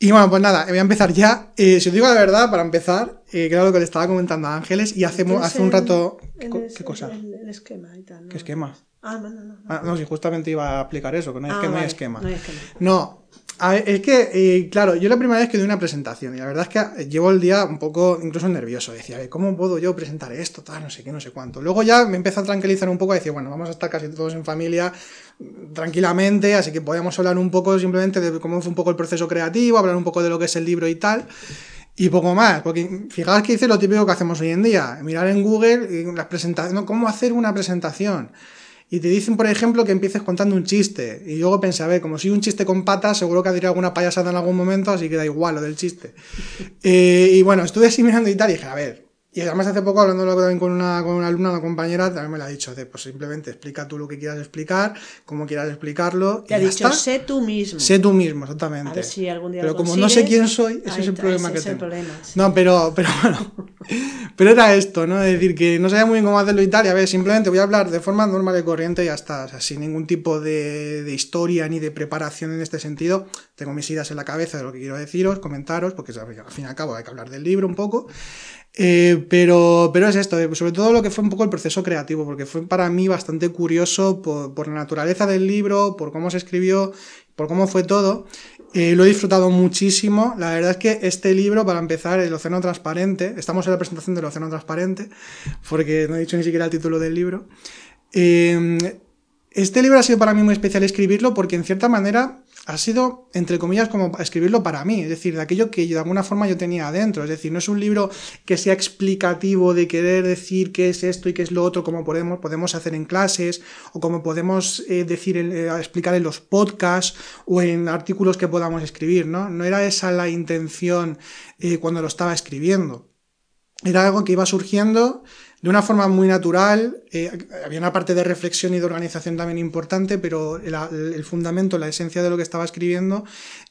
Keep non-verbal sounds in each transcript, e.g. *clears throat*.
Y bueno, pues nada, voy a empezar ya. Eh, si os digo la verdad, para empezar, eh, claro lo que le estaba comentando a Ángeles, y hace, hace un rato. ¿Qué, cosa? El, esquema y tal. ¿Qué esquema? Ah, no, no, no. Ah, no, si justamente iba a aplicar eso, que no hay, Ah, esquema, hay esquema. no hay esquema. No, a ver, es que, eh, claro, yo la primera vez que doy una presentación, y la verdad es que llevo el día un poco incluso nervioso. Decía, a ¿cómo puedo yo presentar esto? Tal, no sé qué, no sé cuánto. Luego ya me empezó a tranquilizar un poco, a decir, bueno, vamos a estar casi todos en familia mm, tranquilamente, así que podemos hablar un poco simplemente de cómo fue un poco el proceso creativo, hablar un poco de lo que es el libro y tal. Y poco más, porque fijaos que hice lo típico que hacemos hoy en día, mirar en Google y las presentaciones, cómo hacer una presentación. Y te dicen, por ejemplo, que empieces contando un chiste. Y luego pensé, a ver, como soy un chiste con patas, seguro que diré alguna payasada en algún momento, así que da igual lo del chiste. *laughs* Eh, y bueno, estuve así mirando y tal, y dije, a ver. Y además hace poco, hablando también con una, con una alumna, una compañera, también me lo ha dicho, de, pues simplemente explica tú lo que quieras explicar, cómo quieras explicarlo. Te ha y ya dicho, está. sé tú mismo. Sé tú mismo, exactamente. A ver si algún día Pero lo como no sé quién soy, ese es el problema que tengo. problema, sí. No, pero, pero bueno. *laughs* Pero era esto, ¿no? Es decir, que no sabía muy bien cómo hacerlo y tal. Y a ver, simplemente voy a hablar de forma normal y corriente y ya está. O sea, sin ningún tipo de, de historia ni de preparación en este sentido. Tengo mis ideas en la cabeza de lo que quiero deciros, comentaros, porque al fin y al cabo hay que hablar del libro un poco. Eh, pero, pero es esto, eh, sobre todo lo que fue un poco el proceso creativo, porque fue para mí bastante curioso por, la naturaleza del libro, por cómo se escribió, por cómo fue todo. Eh, lo he disfrutado muchísimo. La verdad es que este libro, para empezar, El Océano Transparente, estamos en la presentación del Océano Transparente, porque no he dicho ni siquiera el título del libro. Este libro ha sido para mí muy especial escribirlo porque en cierta manera ha sido, entre comillas, como escribirlo para mí, es decir, de aquello que yo, de alguna forma yo tenía adentro, es decir, no es un libro que sea explicativo de querer decir qué es esto y qué es lo otro, como podemos, podemos hacer en clases o como podemos eh, decir, eh, explicar en los podcasts o en artículos que podamos escribir, ¿no? No era esa la intención eh, cuando lo estaba escribiendo. Era algo que iba surgiendo de una forma muy natural. eh, había una parte de reflexión y de organización también importante, pero el, fundamento, la esencia de lo que estaba escribiendo,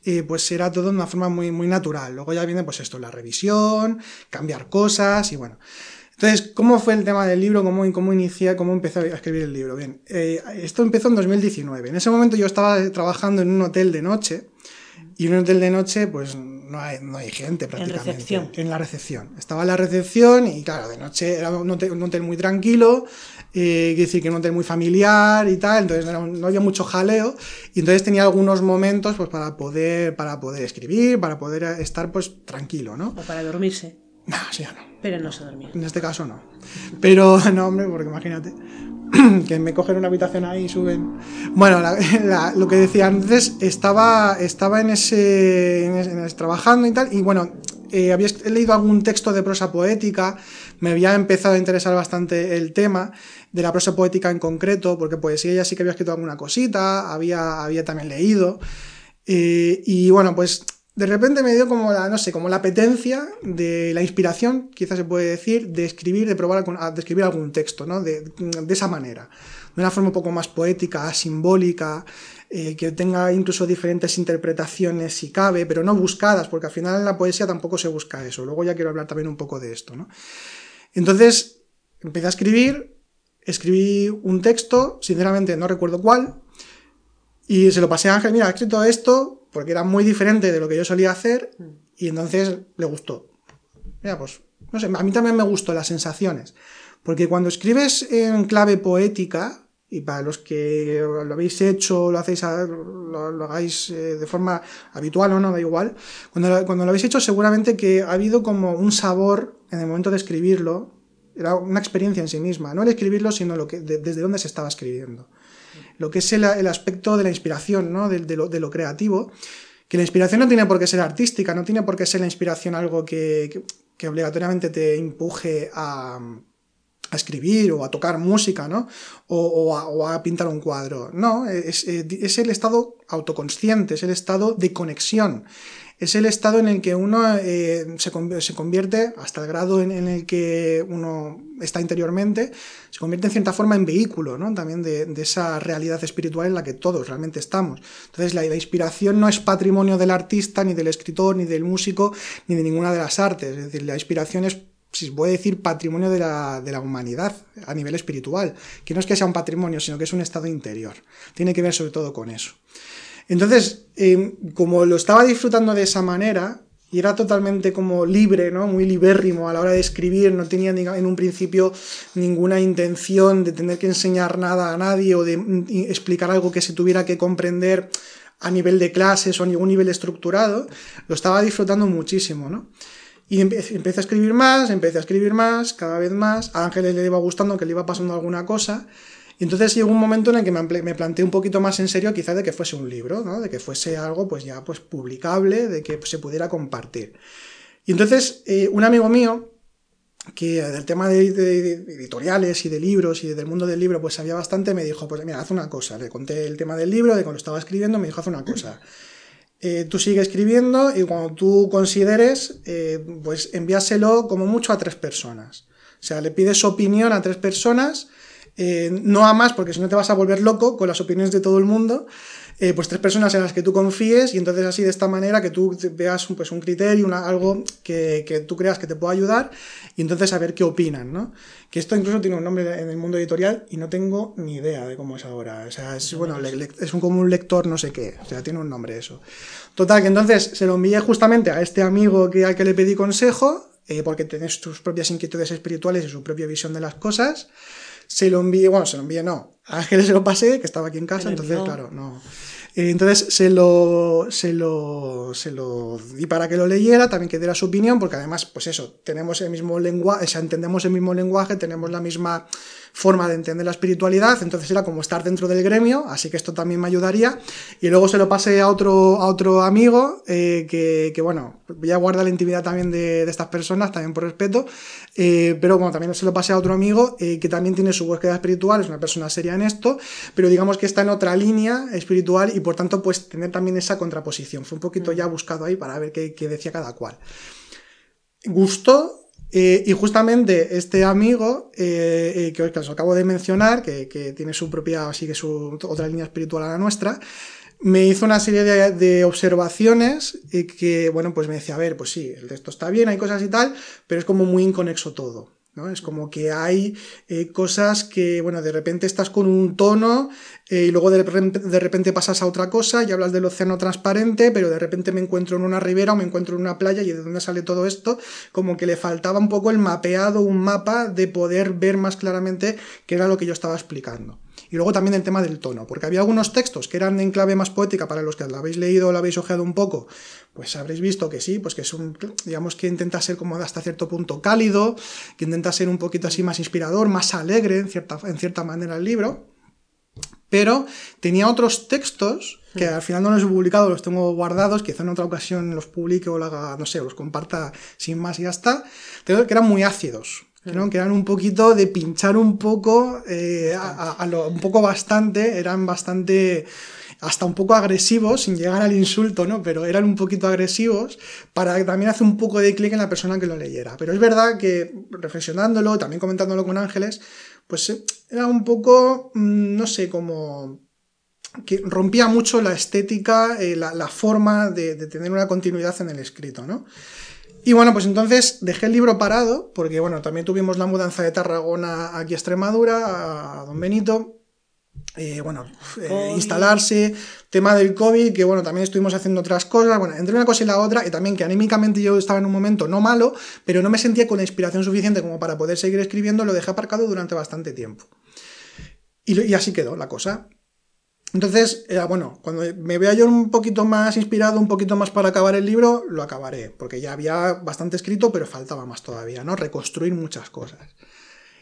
eh, pues era todo de una forma muy, muy natural. Luego ya viene, pues esto, la revisión, cambiar cosas y bueno. Entonces, ¿cómo fue el tema del libro? ¿Cómo, cómo inicié, cómo empecé a escribir el libro? Bien, eh, esto empezó en 2019. En ese momento yo estaba trabajando en un hotel de noche y un hotel de noche, pues no hay, no hay gente prácticamente. recepción. En la recepción. Estaba en la recepción y claro, de noche era un hotel, un hotel muy tranquilo, eh, quiere decir que un hotel muy familiar y tal, entonces no, no había mucho jaleo y entonces tenía algunos momentos pues para poder, para poder escribir, para poder estar pues tranquilo, ¿no? O para dormirse. No, sí, no. Pero no se dormía. En este caso no. Pero *laughs* no, hombre, porque imagínate *clears throat* que me cogen una habitación ahí y suben. Bueno, *laughs* lo que decía antes, estaba, estaba en, ese, en ese- en ese- trabajando y tal, y bueno, eh, había leído algún texto de prosa poética, me había empezado a interesar bastante el tema de la prosa poética en concreto, porque poesía ya sí que había escrito alguna cosita, había, había también leído. Eh, y bueno, pues de repente me dio como la, no sé, como la apetencia de la inspiración, quizás se puede decir, de escribir, de probar de escribir algún texto, ¿no? De, de esa manera. De una forma un poco más poética, simbólica, eh, que tenga incluso diferentes interpretaciones si cabe, pero no buscadas, porque al final en la poesía tampoco se busca eso. Luego ya quiero hablar también un poco de esto, ¿no? Entonces, empecé a escribir, escribí un texto, sinceramente no recuerdo cuál, y se lo pasé a Ángel, mira, he escrito esto porque era muy diferente de lo que yo solía hacer y entonces le gustó. Mira, pues, no sé, a mí también me gustó las sensaciones. Porque cuando escribes en clave poética, y para los que lo habéis hecho, lo hacéis, a- lo, lo hagáis eh, de forma habitual o no, da igual, cuando, lo- cuando lo habéis hecho seguramente que ha habido como un sabor en el momento de escribirlo, era una experiencia en sí misma, no el escribirlo, sino lo que, de- desde dónde se estaba escribiendo lo que es el, el aspecto de la inspiración, ¿no? De, de lo, creativo. Que la inspiración no tiene por qué ser artística, no tiene por qué ser la inspiración algo que, que- que obligatoriamente te empuje a, a escribir o a tocar música, ¿no? O, a, pintar un cuadro. No, es, eh, es el estado autoconsciente, es el estado de conexión. Es el estado en el que uno eh, se, se convierte, hasta el grado en, el que uno está interiormente, se convierte en cierta forma en vehículo, ¿no? También de, esa realidad espiritual en la que todos realmente estamos. Entonces, la inspiración no es patrimonio del artista, ni del escritor, ni del músico, ni de ninguna de las artes. Es decir, la inspiración es si se puede decir, patrimonio de la, de la humanidad a nivel espiritual, que no es que sea un patrimonio, sino que es un estado interior. Tiene que ver sobre todo con eso. Entonces, eh, como lo estaba disfrutando de esa manera, y era totalmente como libre, ¿no? Muy libérrimo a la hora de escribir, no tenía en un principio ninguna intención de tener que enseñar nada a nadie o de mm, explicar algo que se tuviera que comprender a nivel de clases o a ningún nivel estructurado, lo estaba disfrutando muchísimo, ¿no? Y empecé a escribir más, empecé a escribir más, cada vez más, a Ángeles le iba gustando que le iba pasando alguna cosa, y entonces llegó un momento en el que me planteé un poquito más en serio quizás de que fuese un libro, ¿no? De que fuese algo pues ya pues publicable, de que se pudiera compartir. Y entonces eh, un amigo mío, que del tema de, editoriales y de libros y del mundo del libro pues sabía bastante, me dijo, pues mira, haz una cosa. Le conté el tema del libro, de cuando estaba escribiendo, me dijo, haz una cosa. Eh, tú sigue escribiendo y cuando tú consideres, eh, pues envíaselo como mucho a tres personas. O sea, le pides opinión a tres personas eh, no a más, porque si no te vas a volver loco con las opiniones de todo el mundo, eh, pues tres personas en las que tú confíes y entonces así de esta manera que tú veas pues, un criterio, algo que, tú creas que te pueda ayudar y entonces a ver qué opinan, ¿no? Que esto incluso tiene un nombre en el mundo editorial y no tengo ni idea de cómo es ahora. O sea, es, bueno, es un, como un lector no sé qué, o sea, tiene un nombre eso. Total, que entonces se lo envié justamente a este amigo que, al que le pedí consejo, eh, porque tenés tus propias inquietudes espirituales y su propia visión de las cosas se lo envié, bueno, se lo envié, no, a Ángeles se lo pasé, que estaba aquí en casa, entonces, claro, no. Eh, entonces se lo, se, lo, se lo di para que lo leyera, también que diera su opinión, porque además, pues eso, tenemos el mismo lenguaje, o sea, entendemos el mismo lenguaje, tenemos la misma forma de entender la espiritualidad, entonces era como estar dentro del gremio, así que esto también me ayudaría. Y luego se lo pasé a otro, a otro amigo, eh, que, que, bueno, ya guarda la intimidad también de, de estas personas, también por respeto, eh, pero bueno, también se lo pasé a otro amigo, eh, que también tiene su búsqueda espiritual, es una persona seria en esto, pero digamos que está en otra línea espiritual y por tanto, pues tener también esa contraposición. Fue un poquito ya buscado ahí para ver qué, qué decía cada cual. Gustó, eh, y justamente este amigo eh, eh, que, os acabo de mencionar, que, tiene su propia, así que su otra línea espiritual a la nuestra, me hizo una serie de, observaciones y que, bueno, pues me decía, a ver, pues sí, el texto está bien, hay cosas y tal, pero es como muy inconexo todo. Es como que hay eh, cosas que, bueno, de repente estás con un tono eh, y luego de repente, de repente, pasas a otra cosa y hablas del océano transparente, pero de repente me encuentro en una ribera o me encuentro en una playa y de dónde sale todo esto, como que le faltaba un poco el mapeado, un mapa de poder ver más claramente qué era lo que yo estaba explicando. Y luego también el tema del tono, porque había algunos textos que eran en clave más poética para los que lo habéis leído o lo habéis ojeado un poco, pues habréis visto que sí, pues que es un, digamos que intenta ser como hasta cierto punto cálido, que intenta ser un poquito así más inspirador, más alegre en cierta, en cierta manera el libro, pero tenía otros textos que al final no los he publicado, los tengo guardados, quizá en otra ocasión los publique o haga, no sé, los comparta sin más y ya está, que eran muy ácidos, que eran un poquito de pinchar un poco, eh, a, lo, un poco bastante, eran bastante hasta un poco agresivos, sin llegar al insulto, ¿no? Pero eran un poquito agresivos para que también hace un poco de clic en la persona que lo leyera. Pero es verdad que reflexionándolo, también comentándolo con Ángeles, pues eh, era un poco, mm, no sé, como que rompía mucho la estética, eh, la, forma de, de, tener una continuidad en el escrito, ¿no? Y bueno, pues entonces dejé el libro parado, porque bueno, también tuvimos la mudanza de Tarragona aquí a Extremadura, a Don Benito. Eh, bueno, eh, instalarse, tema del COVID, que bueno, también estuvimos haciendo otras cosas, bueno, entre una cosa y la otra, y también que anímicamente yo estaba en un momento no malo, pero no me sentía con la inspiración suficiente como para poder seguir escribiendo, lo dejé aparcado durante bastante tiempo. y así quedó la cosa. Entonces, bueno, cuando me vea yo un poquito más inspirado, un poquito más para acabar el libro, lo acabaré, porque ya había bastante escrito, pero faltaba más todavía, ¿no? Reconstruir muchas cosas.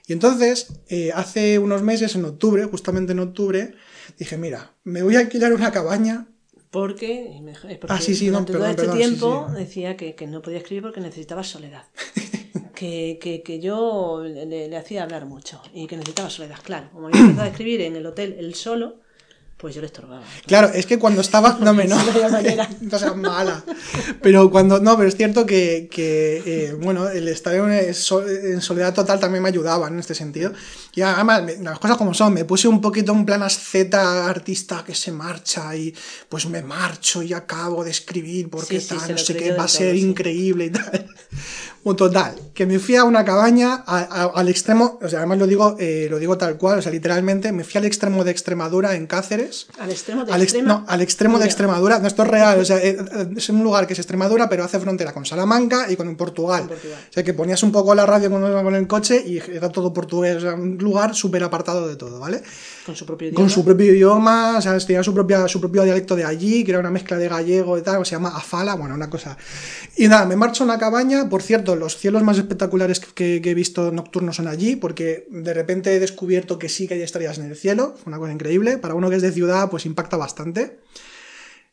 Y entonces, eh, hace unos meses, en octubre, justamente en octubre, dije, mira, me voy a alquilar una cabaña. Porque, porque ah, sí, sí, durante todo este tiempo decía que, no podía escribir porque necesitaba soledad. *laughs* que, que, yo le, le, hacía hablar mucho y que necesitaba soledad, claro. Como había empezado a escribir en el hotel él solo, pues yo le estorbaba. Claro, es que cuando estaba. *laughs* No, me no. *laughs* no seas mala. Pero cuando. No, pero es cierto que, que eh, bueno, el estar en, soledad total también me ayudaba en este sentido. Y además, las cosas como son, me puse un poquito un plan Z artista que se marcha y pues me marcho y acabo de escribir porque tal, no sé qué, va a ser increíble y tal. Un total, que me fui a una cabaña al extremo, o sea, además lo digo, eh, lo digo tal cual, o sea, literalmente, me fui al extremo de Extremadura en Cáceres. Al extremo de al, ex- extrema- no, al extremo de. Extremadura. No, esto es real. O sea, eh, eh, es un lugar que es Extremadura, pero hace frontera con Salamanca y con Portugal. Con Portugal. O sea, que ponías un poco la radio cuando iba con el coche y era todo portugués. O sea, un lugar súper apartado de todo, ¿vale? Con su propio idioma. Con su propio idioma, o sea, tenía su, propia, su propio dialecto de allí, que era una mezcla de gallego y tal, se llama Afala, bueno, una cosa. Y nada, me marcho a una cabaña, por cierto, los cielos más espectaculares que, que he visto nocturnos son allí, porque de repente he descubierto que sí que hay estrellas en el cielo, una cosa increíble, para uno que es de ciudad, pues impacta bastante.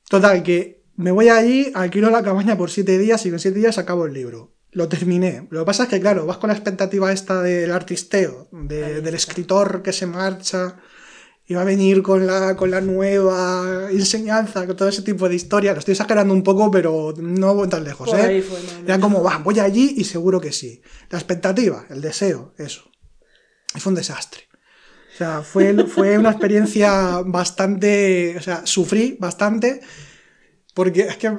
Total, que me voy allí, alquilo la cabaña por siete días y con siete días acabo el libro. Lo terminé. Lo que pasa es que, claro, vas con la expectativa esta del artisteo, de- del escritor que se marcha y va a venir con la, con la nueva enseñanza, con todo ese tipo de historia. Lo estoy exagerando un poco, pero no voy tan lejos, Por ¿eh? ahí fue, Era como, va, voy allí y seguro que sí. La expectativa, el deseo, eso. Y fue un desastre. O sea, fue, fue una experiencia bastante. O sea, sufrí bastante. Porque es que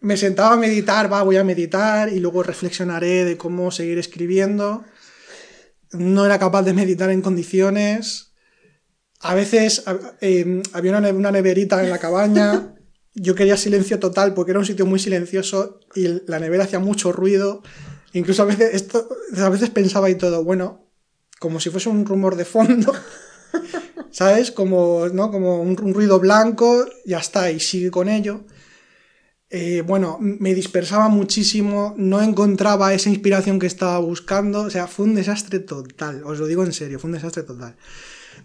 me sentaba a meditar, va, voy a meditar y luego reflexionaré de cómo seguir escribiendo. No era capaz de meditar en condiciones. A veces eh, había una, ne- una neverita en la cabaña. *laughs* Yo quería silencio total porque era un sitio muy silencioso y la nevera hacía mucho ruido. Incluso a veces, esto, a veces pensaba y todo, bueno, como si fuese un rumor de fondo. *laughs* ¿Sabes? Como, ¿no? Como un, un ruido blanco, ya está, y sigue con ello. Eh, bueno, me dispersaba muchísimo, no encontraba esa inspiración que estaba buscando, o sea, fue un desastre total, os lo digo en serio, fue un desastre total.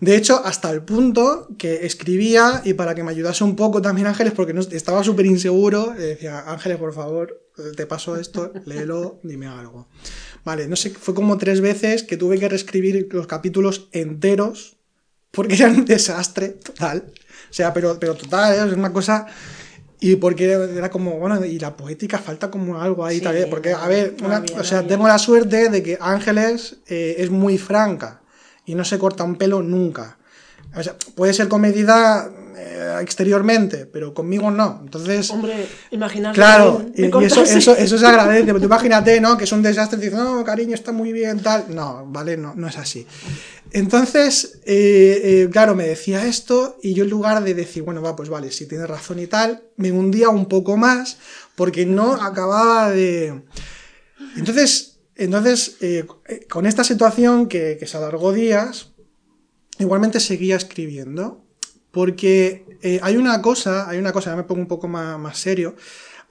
De hecho, hasta el punto que escribía y para que me ayudase un poco también Ángeles, porque no, estaba súper inseguro, le decía, Ángeles, por favor, te paso esto, léelo, dime algo. Vale, no sé, fue como tres veces que tuve que reescribir los capítulos enteros, porque era un desastre total. O sea, pero, pero total, ¿eh? es una cosa... Y porque era como, bueno, y la poética falta como algo ahí Sí, también. Porque, no, a ver, una- o sea, tengo la suerte de que Ángeles eh, es muy franca y no se corta un pelo nunca. O sea, puede ser comedida eh, exteriormente, pero conmigo no. Entonces, Hombre, imaginaos. claro, y, eso, eso, eso se agradece. Pero tú imagínate, ¿no? Que es un desastre dices, no, cariño, está muy bien, tal. No, vale, no, no es así. Entonces, eh, eh, claro, me decía esto y yo en lugar de decir, bueno, va, pues vale, si tienes razón y tal, me hundía un poco más porque no acababa de... Entonces, entonces eh, con esta situación que, que se alargó días, igualmente seguía escribiendo porque eh, hay una cosa, hay una cosa, ya me pongo un poco más, más serio,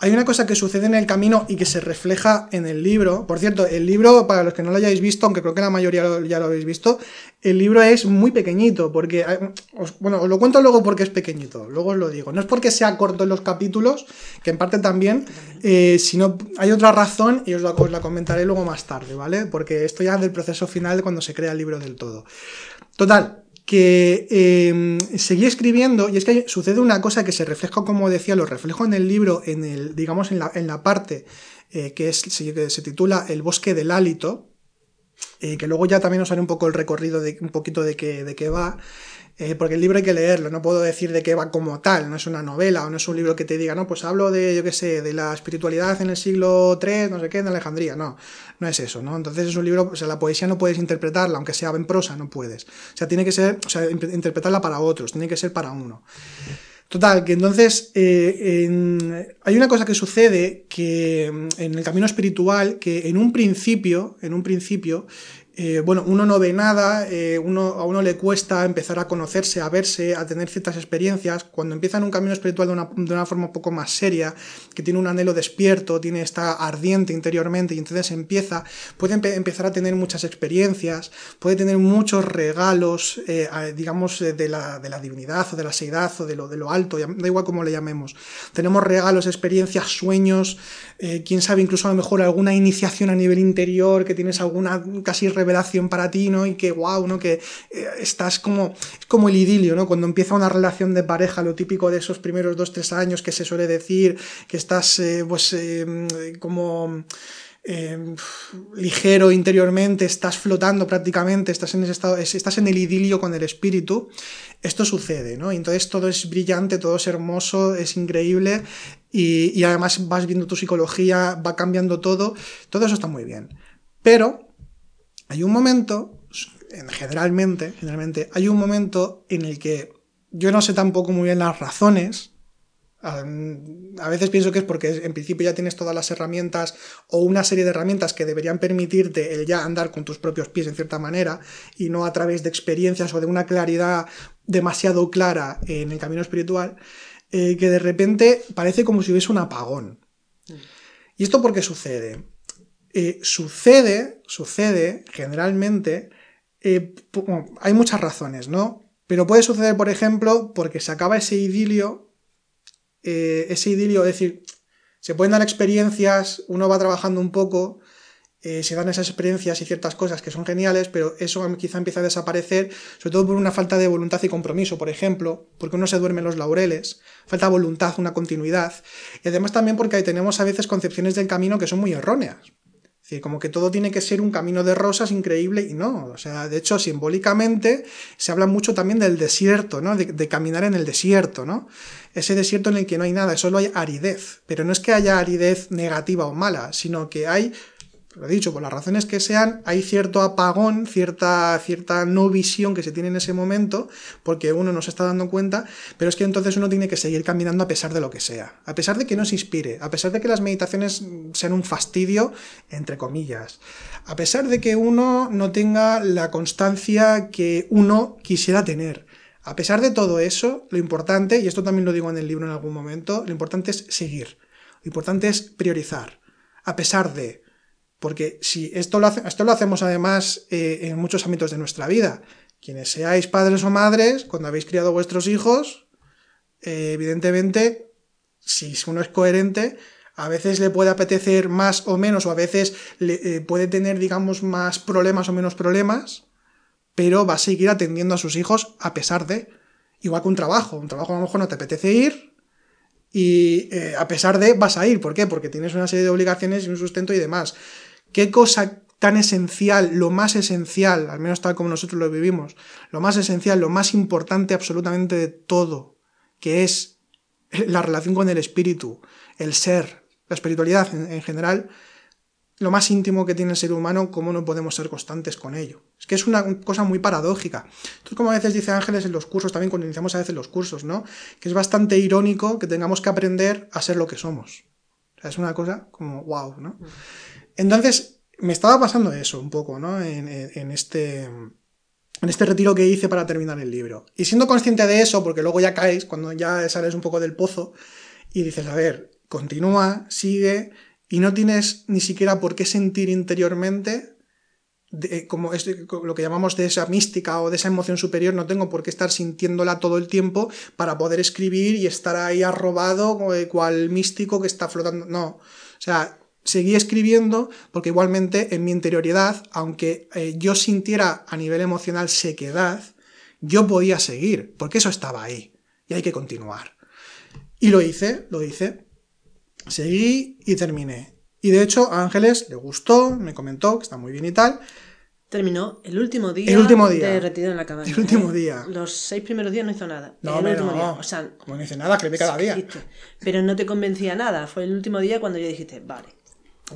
hay una cosa que sucede en el camino y que se refleja en el libro. Por cierto, el libro, para los que no lo hayáis visto, aunque creo que la mayoría ya lo habéis visto, el libro es muy pequeñito, porque, eh, os- bueno, os lo cuento luego porque es pequeñito, luego os lo digo. No es porque sea corto en los capítulos, que en parte también, eh, sino hay otra razón y os la, os la comentaré luego más tarde, ¿vale? Porque esto ya es del proceso final cuando se crea el libro del todo. Total, que eh, seguí escribiendo y es que sucede una cosa que se refleja, como decía, lo reflejo en el libro, en el, digamos, en la, en la parte eh, que, es, se, que se titula El bosque del hálito, eh, que luego ya también os haré un poco el recorrido de un poquito de qué, de qué va, eh, porque el libro hay que leerlo, no puedo decir de qué va como tal, no es una novela o no es un libro que te diga, no, pues hablo de, yo qué sé, de la espiritualidad en el siglo III, no sé qué, en Alejandría, no, no es eso, ¿no? Entonces es un libro, o sea, la poesía no puedes interpretarla, aunque sea en prosa, no puedes. O sea, tiene que ser, o sea, interpretarla para otros, tiene que ser para uno. Total, que entonces eh, hay una cosa que sucede que mm, en el camino espiritual, que en un principio, en un principio, eh, bueno, uno no ve nada, eh, uno, a uno le cuesta empezar a conocerse, a verse, a tener ciertas experiencias. Cuando empieza en un camino espiritual de una, de una forma un poco más seria, que tiene un anhelo despierto, tiene está ardiente interiormente y entonces empieza, puede empe- empezar a tener muchas experiencias, puede tener muchos regalos, eh, digamos, de la, de la divinidad o de la seidad o de lo, de lo alto, da igual cómo le llamemos. Tenemos regalos, experiencias, sueños, quién sabe, incluso a lo mejor alguna iniciación a nivel interior, que tienes alguna casi revelación para ti, ¿no? Y que, wow, ¿no? Que eh, estás como, es como el idilio, ¿no? Cuando empieza una relación de pareja, lo típico de esos primeros dos, tres años que se suele decir, que estás, eh, pues, eh, como ligero interiormente, estás flotando prácticamente, estás en ese estado, es- estás en el idilio con el espíritu, esto sucede, ¿no? Y entonces todo es brillante, todo es hermoso, es increíble y, y además vas viendo tu psicología, va cambiando todo, todo eso está muy bien. Pero hay un momento, en- generalmente, generalmente, hay un momento en el que yo no sé tampoco muy bien las razones. A veces pienso que es porque en principio ya tienes todas las herramientas o una serie de herramientas que deberían permitirte el ya andar con tus propios pies en cierta manera y no a través de experiencias o de una claridad demasiado clara en el camino espiritual, eh, que de repente parece como si hubiese un apagón. Mm. ¿Y esto por qué sucede? Eh, sucede, sucede generalmente, eh, hay muchas razones, ¿no? Pero puede suceder, por ejemplo, porque se acaba ese idilio, eh, ese idilio, es decir, se pueden dar experiencias, uno va trabajando un poco, se dan esas experiencias y ciertas cosas que son geniales, pero eso quizá empieza a desaparecer, sobre todo por una falta de voluntad y compromiso, por ejemplo, porque uno se duerme en los laureles, falta voluntad, una continuidad, y además también porque ahí tenemos a veces concepciones del camino que son muy erróneas como que todo tiene que ser un camino de rosas increíble y no. O sea, de hecho, simbólicamente se habla mucho también del desierto, ¿no? De, caminar en el desierto, ¿no? Ese desierto en el que no hay nada, solo hay aridez. Pero no es que haya aridez negativa o mala, sino que hay lo he dicho, por las razones que sean, hay cierto apagón, cierta, cierta no visión que se tiene en ese momento, porque uno no se está dando cuenta, pero es que entonces uno tiene que seguir caminando a pesar de lo que sea, a pesar de que no se inspire, a pesar de que las meditaciones sean un fastidio, entre comillas, a pesar de que uno no tenga la constancia que uno quisiera tener. A pesar de todo eso, lo importante, y esto también lo digo en el libro en algún momento, lo importante es seguir, lo importante es priorizar, a pesar de, porque si esto lo, esto lo hacemos además eh, en muchos ámbitos de nuestra vida, quienes seáis padres o madres, cuando habéis criado vuestros hijos, eh, evidentemente, si uno es coherente, a veces le puede apetecer más o menos, o a veces le, eh, puede tener, digamos, más problemas o menos problemas, pero va a seguir atendiendo a sus hijos a pesar de, igual que un trabajo, un trabajo a lo mejor no te apetece ir, y a pesar de vas a ir, ¿por qué? Porque tienes una serie de obligaciones y un sustento y demás. ¿Qué cosa tan esencial, lo más esencial, al menos tal como nosotros lo vivimos, lo más esencial, lo más importante absolutamente de todo, que es *laughs* la relación con el espíritu, el ser, la espiritualidad en, general, lo más íntimo que tiene el ser humano, cómo no podemos ser constantes con ello. Es que es una cosa muy paradójica. Entonces, como a veces dice Ángeles en los cursos, también cuando iniciamos a veces los cursos, ¿no? Que es bastante irónico que tengamos que aprender a ser lo que somos. O sea, es una cosa como wow, ¿no? Entonces, me estaba pasando eso un poco, ¿no? En, este en este retiro que hice para terminar el libro. Y siendo consciente de eso, porque luego ya caes, cuando ya sales un poco del pozo, y dices, a ver, continúa, sigue, y no tienes ni siquiera por qué sentir interiormente, como es, lo que llamamos de esa mística o de esa emoción superior, no tengo por qué estar sintiéndola todo el tiempo para poder escribir y estar ahí arrobado, cual místico que está flotando. No. O sea, seguí escribiendo porque igualmente en mi interioridad, aunque eh, yo sintiera a nivel emocional sequedad, yo podía seguir, porque eso estaba ahí y hay que continuar. Y lo hice, lo hice. Seguí y terminé. Y de hecho a Ángeles le gustó, me comentó que está muy bien y tal. Terminó el último día, el último día de retiro en la cabaña. El último ¿eh? día. Los seis primeros días no hizo nada. No, el último día. O sea, no hice nada, escribí cada día. Pero no te convencía nada. Fue el último día cuando yo dijiste, vale,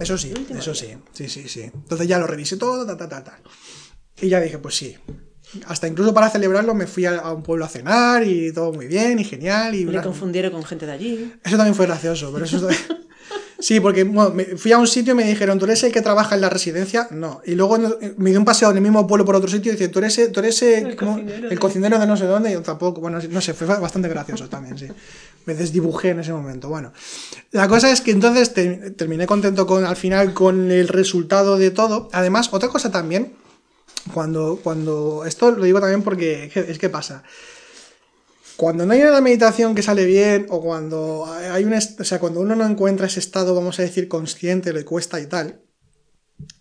eso sí, eso sí, sí, sí, sí. Entonces ya lo revisé todo, ta, ta, ta, ta. Y ya dije, pues sí. Hasta incluso para celebrarlo me fui a, un pueblo a cenar y todo muy bien y genial. Y me confundieron con gente de allí. Eso también fue gracioso, pero eso... *laughs* Sí, porque me fui a un sitio y me dijeron, ¿tú eres el que trabaja en la residencia? No. Y luego me dio un paseo en el mismo pueblo por otro sitio y dice, ¿tú eres, tú eres el, cocinero, de no sé dónde? Y yo tampoco, bueno, no sé, fue bastante gracioso también, sí. Me desdibujé en ese momento. Bueno, la cosa es que entonces terminé contento con, al final con el resultado de todo. Además, otra cosa también, cuando, cuando, esto lo digo también porque es que pasa cuando no hay una meditación que sale bien, o cuando hay un o sea, cuando uno no encuentra ese estado, vamos a decir, consciente, le cuesta y tal,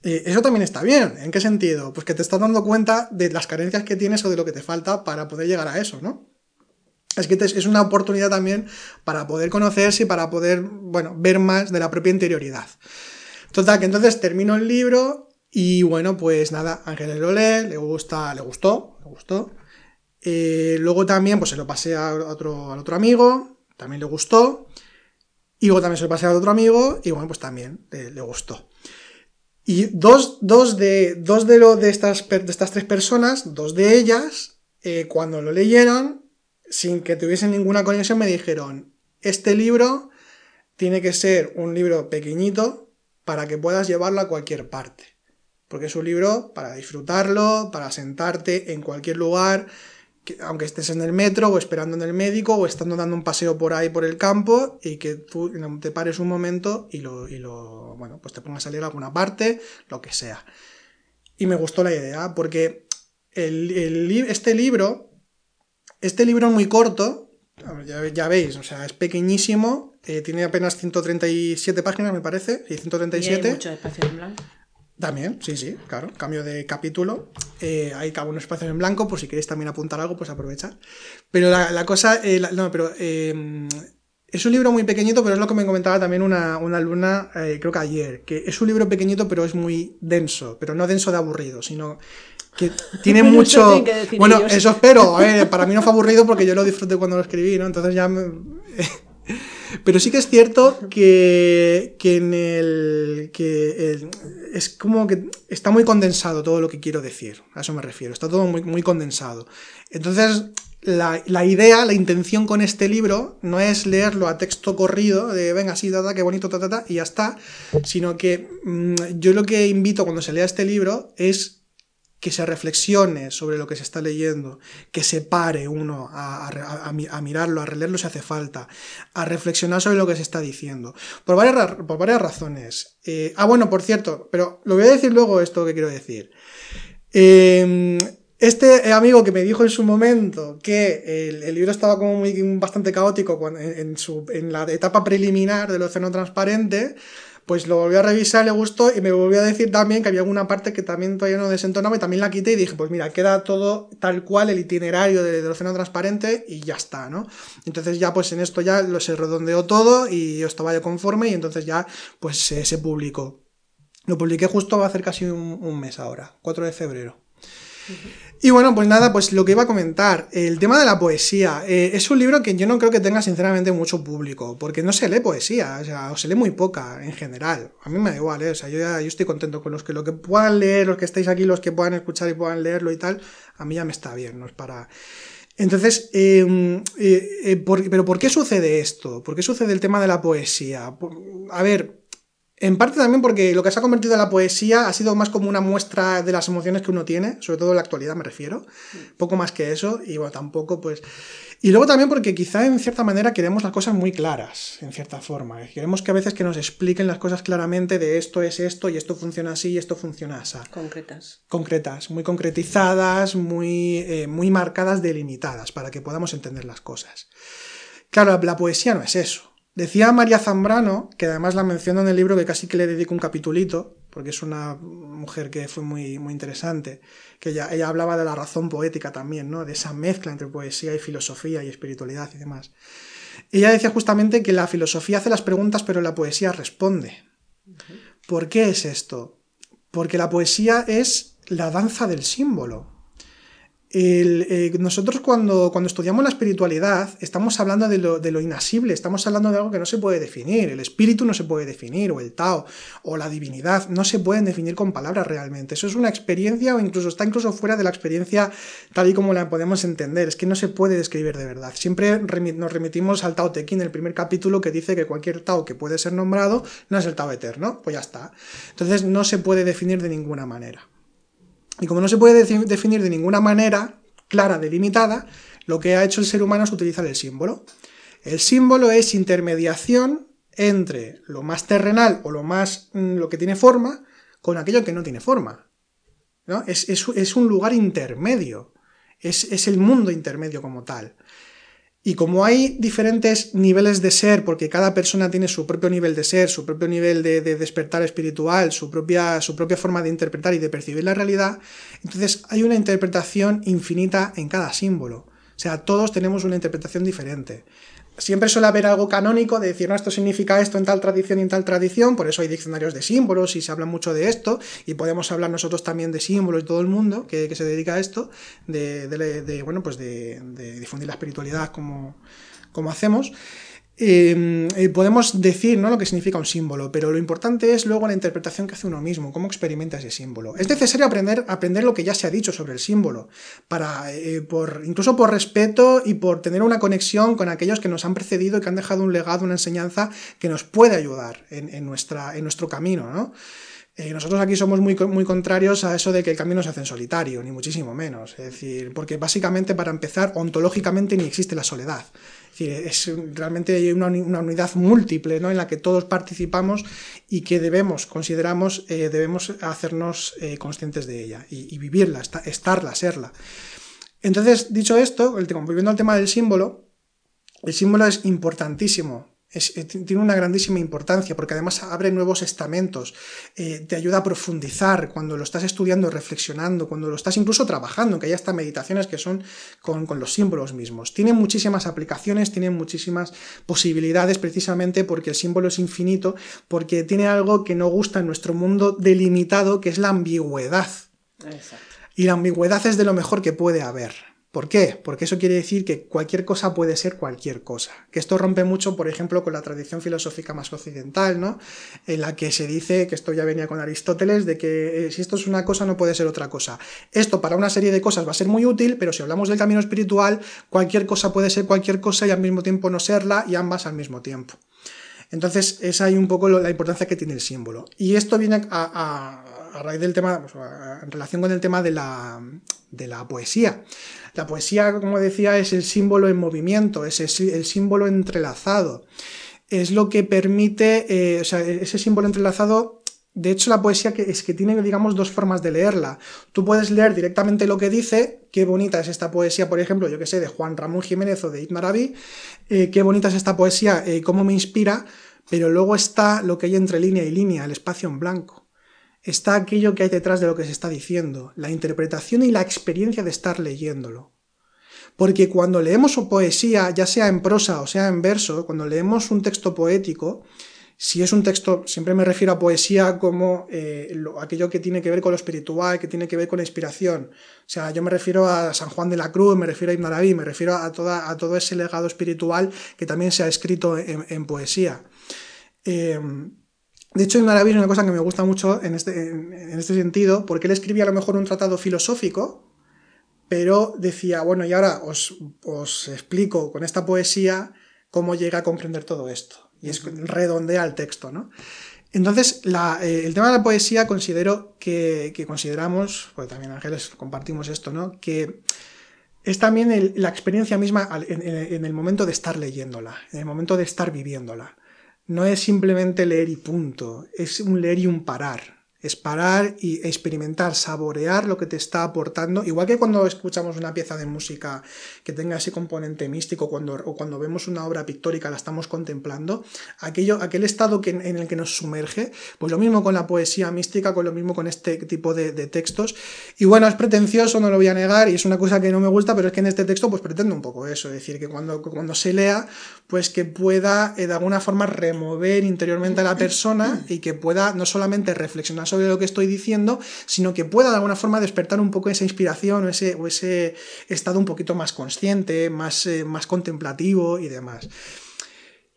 eh, eso también está bien. ¿En qué sentido? Pues que te estás dando cuenta de las carencias que tienes o de lo que te falta para poder llegar a eso, ¿no? Es que es una oportunidad también para poder conocerse y para poder, bueno, ver más de la propia interioridad. Total, que entonces termino el libro y bueno, pues nada, Ángel lo lee, le gusta, le gustó, le gustó. Eh, luego también pues se lo pasé a otro, al otro amigo, también le gustó. Y luego también se lo pasé a otro amigo y bueno, pues también le, gustó. Y dos, de, de, lo, de, estas, de estas tres personas, dos de ellas, eh, cuando lo leyeron, sin que tuviesen ninguna conexión, me dijeron, este libro tiene que ser un libro pequeñito para que puedas llevarlo a cualquier parte. Porque es un libro para disfrutarlo, para sentarte en cualquier lugar, aunque estés en el metro o esperando en el médico o estando dando un paseo por ahí por el campo y que tú te pares un momento y lo, y lo bueno, pues te pongas a leer alguna parte, lo que sea. Y me gustó la idea porque el, este libro, este libro es muy corto, ya, veis, o sea, es pequeñísimo, eh, tiene apenas 137 páginas, me parece, y 137. Y hay mucho espacio en blanco. También, sí, sí, claro. Cambio de capítulo. Eh, hay cada un espacio en blanco, por si queréis también apuntar algo, pues aprovechar. Pero la, cosa, eh, no, pero eh, es un libro muy pequeñito, pero es lo que me comentaba también una, una alumna, creo que ayer, que es un libro pequeñito, pero es muy denso, pero no denso de aburrido, sino que *laughs* tiene mucho... bueno, eso espero. para mí no fue aburrido porque yo lo disfruté cuando lo escribí, ¿no? Entonces ya... *laughs* Pero sí que es cierto que, en el. que es como que está muy condensado todo lo que quiero decir. A eso me refiero. Está todo muy, muy condensado. Entonces, la, idea, la intención con este libro no es leerlo a texto corrido, de venga, sí, dada, qué bonito, ta, ta, ta, y ya está, sino que mm, yo lo que invito cuando se lea este libro es que se reflexione sobre lo que se está leyendo, que se pare uno a, mirarlo, a releerlo si hace falta, a reflexionar sobre lo que se está diciendo. Por varias, por varias razones. Eh, ah, bueno, por cierto, pero lo voy a decir luego esto que quiero decir. Em, este amigo que me dijo en su momento que el, libro estaba como muy, bastante caótico en, su, en la etapa preliminar del océano transparente, pues lo volví a revisar, le gustó y me volvió a decir también que había alguna parte que también todavía no desentonaba y también la quité y dije, pues mira, queda todo tal cual el itinerario del, océano transparente y ya está, ¿no? Entonces ya pues en esto ya lo se redondeó todo y yo estaba ya conforme y entonces ya pues se, publicó. Lo publiqué justo va a hacer casi un, mes ahora, 4 de febrero. Y bueno, pues nada, pues lo que iba a comentar, el tema de la poesía. Eh, es un libro que yo no creo que tenga sinceramente mucho público, porque no se lee poesía, o sea, o se lee muy poca en general. A mí me da igual, ¿eh? o sea, yo, ya, yo estoy contento con los que lo que puedan leer, los que estáis aquí, los que puedan escuchar y puedan leerlo y tal, a mí ya me está bien, no es para... Entonces, em, eh, pero ¿por qué sucede esto? ¿Por qué sucede el tema de la poesía? A ver, en parte también porque lo que se ha convertido en la poesía ha sido más como una muestra de las emociones que uno tiene, sobre todo en la actualidad me refiero, poco más que eso, y bueno, tampoco pues... Y luego también porque quizá en cierta manera queremos las cosas muy claras, en cierta forma. Queremos que a veces que nos expliquen las cosas claramente de esto es esto y esto funciona así y esto funciona así. Concretas. Concretas, muy concretizadas, muy, eh, muy marcadas, delimitadas, para que podamos entender las cosas. Claro, la poesía no es eso. Decía María Zambrano, que además la menciono en el libro que casi que le dedico un capitulito, porque es una mujer que fue muy, muy interesante, que ella, ella hablaba de la razón poética también, ¿no? de esa mezcla entre poesía y filosofía y espiritualidad y demás. Ella decía justamente que la filosofía hace las preguntas, pero la poesía responde. ¿Por qué es esto? Porque la poesía es la danza del símbolo. Eh, nosotros cuando, cuando estudiamos la espiritualidad estamos hablando de lo, de lo, inasible, estamos hablando de algo que no se puede definir, el espíritu no se puede definir, o el Tao, o la divinidad, no se pueden definir con palabras realmente. Eso es una experiencia o incluso está incluso fuera de la experiencia tal y como la podemos entender, es que no se puede describir de verdad. Siempre nos remitimos al Tao Te Ching, el primer capítulo que dice que cualquier Tao que puede ser nombrado no es el Tao eterno, pues ya está. Entonces no se puede definir de ninguna manera. Y como no se puede definir de ninguna manera clara, delimitada, lo que ha hecho el ser humano es utilizar el símbolo. El símbolo es intermediación entre lo más terrenal o lo más mm, lo que tiene forma con aquello que no tiene forma. ¿no? Es, un lugar intermedio. Es, es el mundo intermedio como tal. Y como hay diferentes niveles de ser, porque cada persona tiene su propio nivel de ser, su propio nivel de, despertar espiritual, su propia, su propia forma de interpretar y de percibir la realidad, entonces hay una interpretación infinita en cada símbolo. O sea, todos tenemos una interpretación diferente siempre suele haber algo canónico de decir, no, esto significa esto en tal tradición y en tal tradición, por eso hay diccionarios de símbolos y se habla mucho de esto, y podemos hablar nosotros también de símbolos y todo el mundo que, se dedica a esto, de, bueno, pues de, difundir la espiritualidad como, como hacemos. Em, eh, podemos decir ¿no? lo que significa un símbolo, pero lo importante es luego la interpretación que hace uno mismo, cómo experimenta ese símbolo. Es necesario aprender, aprender lo que ya se ha dicho sobre el símbolo, para, eh, por, incluso por respeto y por tener una conexión con aquellos que nos han precedido y que han dejado un legado, una enseñanza que nos puede ayudar en, nuestra, en nuestro camino. ¿no? Eh, nosotros aquí somos muy, muy contrarios a eso de que el camino se hace en solitario, ni muchísimo menos. Es decir, porque básicamente para empezar, ontológicamente ni existe la soledad. Es decir, es realmente una, una unidad múltiple ¿no? en la que todos participamos y que debemos, consideramos, eh, debemos hacernos eh, conscientes de ella y, vivirla, estarla, serla. Entonces, dicho esto, volviendo al tema del símbolo, el símbolo es importantísimo eh, tiene una grandísima importancia porque además abre nuevos estamentos, eh, te ayuda a profundizar cuando lo estás estudiando, reflexionando, cuando lo estás incluso trabajando, que hay hasta meditaciones que son con, los símbolos mismos. Tiene muchísimas aplicaciones, tiene muchísimas posibilidades precisamente porque el símbolo es infinito, porque tiene algo que no gusta en nuestro mundo delimitado, que es la ambigüedad. Y la ambigüedad es de lo mejor que puede haber. ¿Por qué? Porque eso quiere decir que cualquier cosa puede ser cualquier cosa. Que esto rompe mucho, por ejemplo, con la tradición filosófica más occidental, ¿no? En la que se dice, que esto ya venía con Aristóteles, de que eh, si esto es una cosa no puede ser otra cosa. Esto para una serie de cosas va a ser muy útil, pero si hablamos del camino espiritual, cualquier cosa puede ser cualquier cosa y al mismo tiempo no serla y ambas al mismo tiempo. Entonces, esa hay un poco la importancia que tiene el símbolo. Y esto viene a, raíz del tema, pues, en relación con el tema de la, de la poesía. La poesía, como decía, es el símbolo en movimiento, es el símbolo entrelazado. Es lo que permite, eh, o sea, ese símbolo entrelazado de hecho, la poesía que, es que tiene, digamos, dos formas de leerla. Tú puedes leer directamente lo que dice, qué bonita es esta poesía, por ejemplo, yo que sé, de Juan Ramón Jiménez o de Ibn Arabi, eh, qué bonita es esta poesía, eh, cómo me inspira, pero luego está lo que hay entre línea y línea, el espacio en blanco está aquello que hay detrás de lo que se está diciendo, la interpretación y la experiencia de estar leyéndolo. Porque cuando leemos poesía, ya sea en prosa o sea en verso, cuando leemos un texto poético, si es un texto, siempre me refiero a poesía como eh, aquello que tiene que ver con lo espiritual, que tiene que ver con la inspiración. O sea, yo me refiero a San Juan de la Cruz, me refiero a Ibn Arabi, me refiero a, toda, a todo ese legado espiritual que también se ha escrito en, poesía. Eh, de hecho, Ibn Arabi es una cosa que me gusta mucho en este, en, este sentido, porque él escribía a lo mejor un tratado filosófico, pero decía, bueno, y ahora os, explico con esta poesía cómo llega a comprender todo esto. Y es redondea el texto, ¿no? Entonces, eh, el tema de la poesía considero que, consideramos, pues también Ángeles compartimos esto, ¿no? Que es también la experiencia misma en, el momento de estar leyéndola, en el momento de estar viviéndola no es simplemente leer y punto, es un leer y un parar es parar y experimentar, saborear lo que te está aportando, igual que cuando escuchamos una pieza de música que tenga ese componente místico cuando, o cuando vemos una obra pictórica la estamos contemplando, aquello, aquel estado que, en el que nos sumerge, pues lo mismo con la poesía mística, con lo mismo con este tipo de, textos. Y bueno, es pretencioso, no lo voy a negar, y es una cosa que no me gusta, pero es que en este texto pues pretendo un poco eso, es decir, que cuando, cuando se lea, pues que pueda eh, de alguna forma remover interiormente a la persona y que pueda no solamente reflexionar lo que estoy diciendo, sino que pueda de alguna forma despertar un poco esa inspiración o ese, ese estado un poquito más consciente, más, eh, más contemplativo y demás.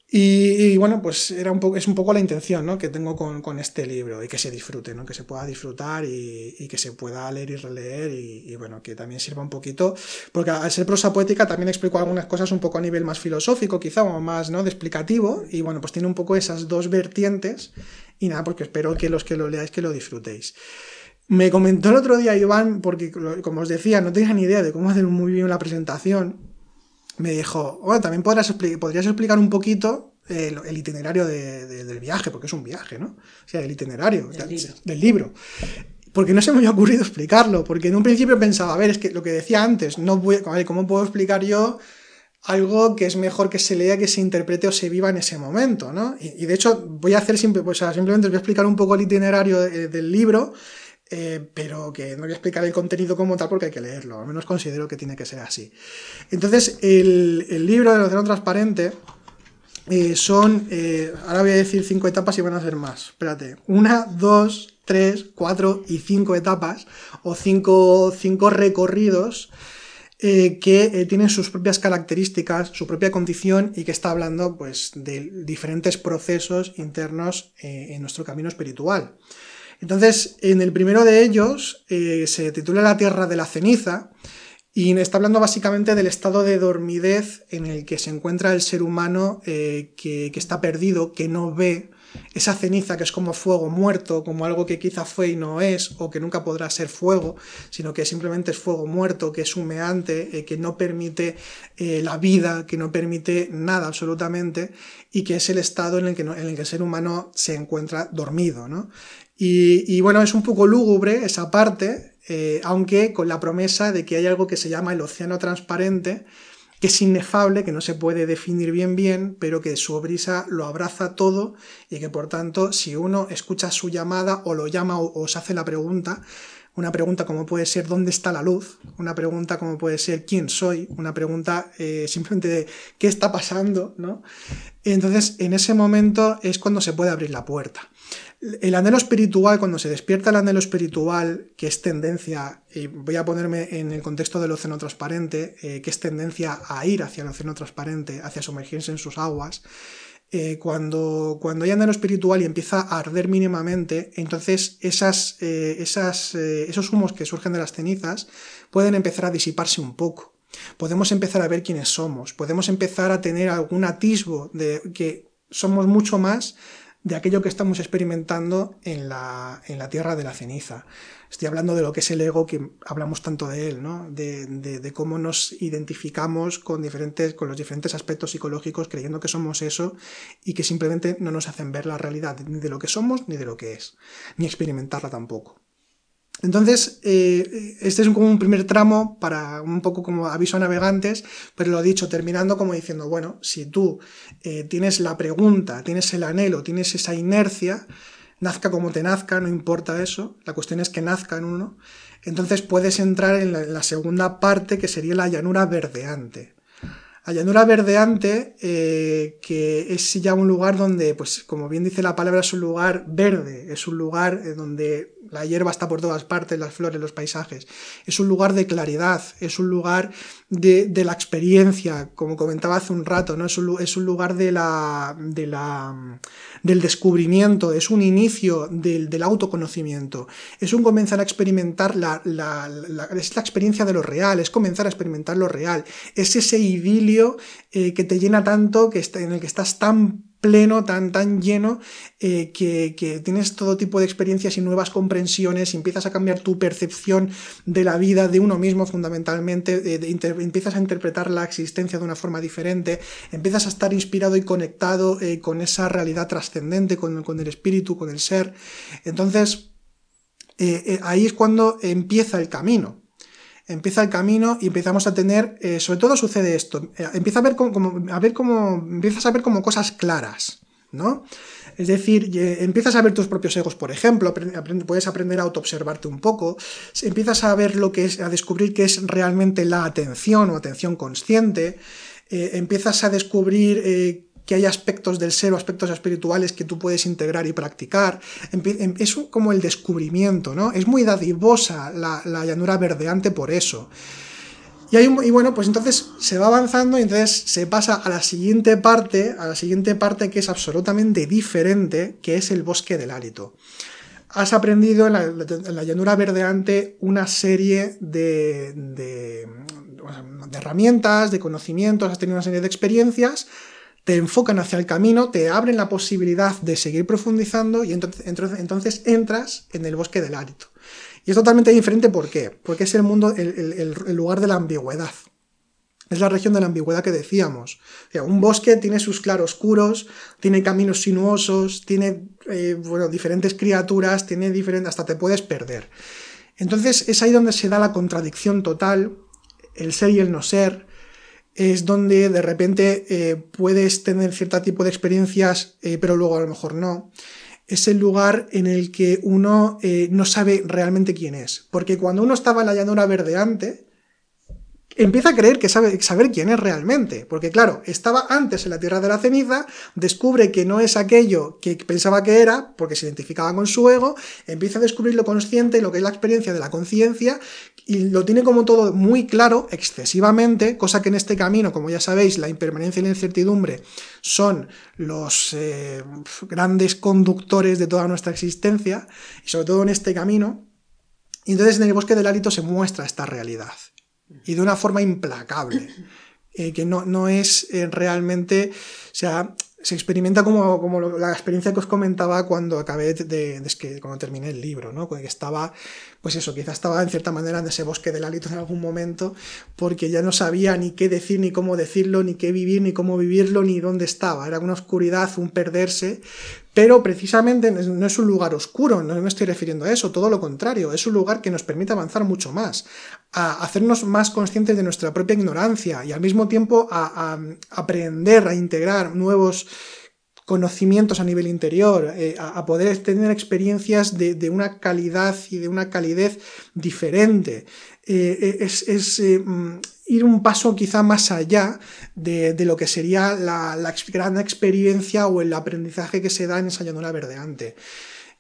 Y, bueno, pues era un poco, es un poco la intención ¿no? que tengo con, este libro y que se disfrute, ¿no? que se pueda disfrutar y, que se pueda leer y releer y, bueno, que también sirva un poquito, porque al ser prosa poética también explico algunas cosas un poco a nivel más filosófico quizá o más ¿no? de explicativo y bueno, pues tiene un poco esas dos vertientes y nada, porque espero que los que lo leáis que lo disfrutéis. Me comentó el otro día Iván, porque como os decía, no tenía ni idea de cómo hacer muy bien la presentación me dijo, bueno, también podrías, podrías explicar un poquito el, itinerario del viaje, porque es un viaje, ¿no? O sea, el itinerario del, libro. Porque no se me había ocurrido explicarlo, porque en un principio pensaba, a ver, es que lo que decía antes, no voy, ¿cómo puedo explicar yo algo que es mejor que se lea, que se interprete o se viva en ese momento, ¿no? Y, de hecho voy a hacer simple, pues, simplemente os voy a explicar un poco el itinerario del libro eh, pero que no voy a explicar el contenido como tal porque hay que leerlo, al menos considero que tiene que ser así. Entonces, el, libro del Océano Transparente eh, son, eh, ahora voy a decir cinco etapas y van a ser más. Espérate, una, dos, tres, cuatro y cinco etapas, o cinco, cinco recorridos eh, que eh, tienen sus propias características, su propia condición y que está hablando pues, de diferentes procesos internos eh, en nuestro camino espiritual. Entonces, en el primero de ellos se titula La Tierra de la Ceniza y está hablando básicamente del estado de dormidez en el que se encuentra el ser humano que está perdido, que no ve, esa ceniza que es como fuego muerto, como algo que quizá fue y no es, o que nunca podrá ser fuego, sino que simplemente es fuego muerto, que es humeante, eh, que no permite eh, la vida, que no permite nada absolutamente, y que es el estado en el que, en el, que ser humano se encuentra dormido. ¿no? Y, bueno, es un poco lúgubre esa parte, eh, aunque con la promesa de que hay algo que se llama el océano transparente, que es inefable, que no se puede definir bien bien, pero que su brisa lo abraza todo y que por tanto si uno escucha su llamada o lo llama o, se hace la pregunta, una pregunta como puede ser ¿dónde está la luz? Una pregunta como puede ser ¿quién soy? Una pregunta eh, simplemente de ¿qué está pasando? ¿no? Entonces en ese momento es cuando se puede abrir la puerta. El anhelo espiritual, cuando se despierta el anhelo espiritual, que es tendencia, y voy a ponerme en el contexto del océano transparente, eh, que es tendencia a ir hacia el océano transparente, hacia sumergirse en sus aguas, eh, cuando, cuando hay anhelo espiritual y empieza a arder mínimamente, entonces esas, eh, esas, esos humos que surgen de las cenizas pueden empezar a disiparse un poco. Podemos empezar a ver quiénes somos, podemos empezar a tener algún atisbo de que somos mucho más de aquello que estamos experimentando en la, en la tierra de la ceniza. Estoy hablando de lo que es el ego, que hablamos tanto de él, ¿no? de, de, cómo nos identificamos con, diferentes, con los diferentes aspectos psicológicos creyendo que somos eso y que simplemente no nos hacen ver la realidad ni de lo que somos ni de lo que es, ni experimentarla tampoco. Entonces, eh, este es como un primer tramo para un poco como aviso a navegantes, pero lo he dicho, terminando como diciendo, bueno, si tú eh, tienes la pregunta, tienes el anhelo, tienes esa inercia, nazca como te nazca, no importa eso, la cuestión es que nazca en uno, entonces puedes entrar en la segunda parte que sería la llanura verdeante. La llanura verdeante, eh, que es ya un lugar donde, pues como bien dice la palabra, es un lugar verde, es un lugar eh, donde la hierba está por todas partes, las flores, los paisajes. Es un lugar de claridad, es un lugar de, la experiencia, como comentaba hace un rato, ¿no? Es un, es un lugar de la, de la, del descubrimiento, es un inicio del, autoconocimiento, es un comenzar a experimentar la, la, la experiencia de lo real, es comenzar a experimentar lo real, es ese idilio eh, que te llena tanto, que en el que estás tan pleno, tan, tan lleno, eh, que, tienes todo tipo de experiencias y nuevas comprensiones, empiezas a cambiar tu percepción de la vida, de uno mismo fundamentalmente, empiezas a interpretar la existencia de una forma diferente, empiezas a estar inspirado y conectado eh, con esa realidad trascendente, con, el espíritu, con el ser. Entonces, ahí es cuando empieza el camino empieza el camino y empezamos a tener, eh, sobre todo sucede esto, eh, empieza a ver como, a ver cómo, empiezas a ver como cosas claras, ¿no? Es decir, empiezas a ver tus propios egos, por ejemplo, puedes aprender a autoobservarte un poco, empiezas a ver lo que es, a descubrir qué es realmente la atención o atención consciente, eh, empiezas a descubrir que hay aspectos del ser aspectos espirituales que tú puedes integrar y practicar. Es como el descubrimiento, ¿no? Es muy dadivosa la, llanura verdeante por eso. Y, hay y, bueno, pues entonces se va avanzando y entonces se pasa a la siguiente parte, a la siguiente parte que es absolutamente diferente, que es el bosque del hálito. Has aprendido en la, llanura verdeante una serie de, de herramientas, de conocimientos, has tenido una serie de experiencias te enfocan hacia el camino, te abren la posibilidad de seguir profundizando y entonces, entras en el bosque del hálito. Y es totalmente diferente, ¿por qué? Porque es el mundo, el, lugar de la ambigüedad. Es la región de la ambigüedad que decíamos. un bosque tiene sus claroscuros, tiene caminos sinuosos, tiene eh, bueno, diferentes criaturas, tiene diferentes, hasta te puedes perder. Entonces es ahí donde se da la contradicción total, el ser y el no ser, es donde de repente eh, puedes tener cierto tipo de experiencias, eh, pero luego a lo mejor no. Es el lugar en el que uno eh, no sabe realmente quién es. Porque cuando uno estaba en la llanura verdeante, empieza a creer que sabe saber quién es realmente, porque claro, estaba antes en la Tierra de la Ceniza, descubre que no es aquello que pensaba que era, porque se identificaba con su ego, empieza a descubrir lo consciente, lo que es la experiencia de la conciencia, y lo tiene como todo muy claro, excesivamente, cosa que en este camino, como ya sabéis, la impermanencia y la incertidumbre son los eh, grandes conductores de toda nuestra existencia, y sobre todo en este camino, y entonces en el bosque del hálito se muestra esta realidad y de una forma implacable, eh, que no, no es eh, realmente, o sea, se experimenta como, como la experiencia que os comentaba cuando acabé de, de, cuando terminé el libro, ¿no? Que estaba, pues eso, quizá estaba en cierta manera en ese bosque del hálito en algún momento, porque ya no sabía ni qué decir, ni cómo decirlo, ni qué vivir, ni cómo vivirlo, ni dónde estaba. Era una oscuridad, un perderse, pero precisamente no es un lugar oscuro, no me estoy refiriendo a eso, todo lo contrario, es un lugar que nos permite avanzar mucho más, a hacernos más conscientes de nuestra propia ignorancia y al mismo tiempo a, aprender, a integrar nuevos conocimientos a nivel interior, eh, a, poder tener experiencias de, una calidad y de una calidez diferente. Eh, eh, es, mm, ir un paso quizá más allá de, lo que sería la, gran experiencia o el aprendizaje que se da en esa llanura verdeante.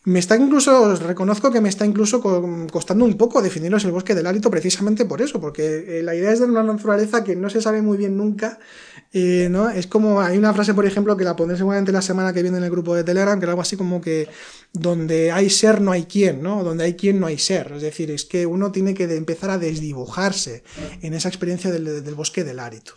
Me está incluso, os reconozco que me está incluso costando un poco definiros el bosque del hálito precisamente por eso, porque eh, la idea es de una naturaleza que no se sabe muy bien nunca, eh, ¿no? Es como, hay una frase, por ejemplo, que la pondré seguramente la semana que viene en el grupo de Telegram, que era algo así como que donde hay ser no hay quien, ¿no? Donde hay quien no hay ser. Es decir, es que uno tiene que empezar a desdibujarse en esa experiencia del, del bosque del hálito.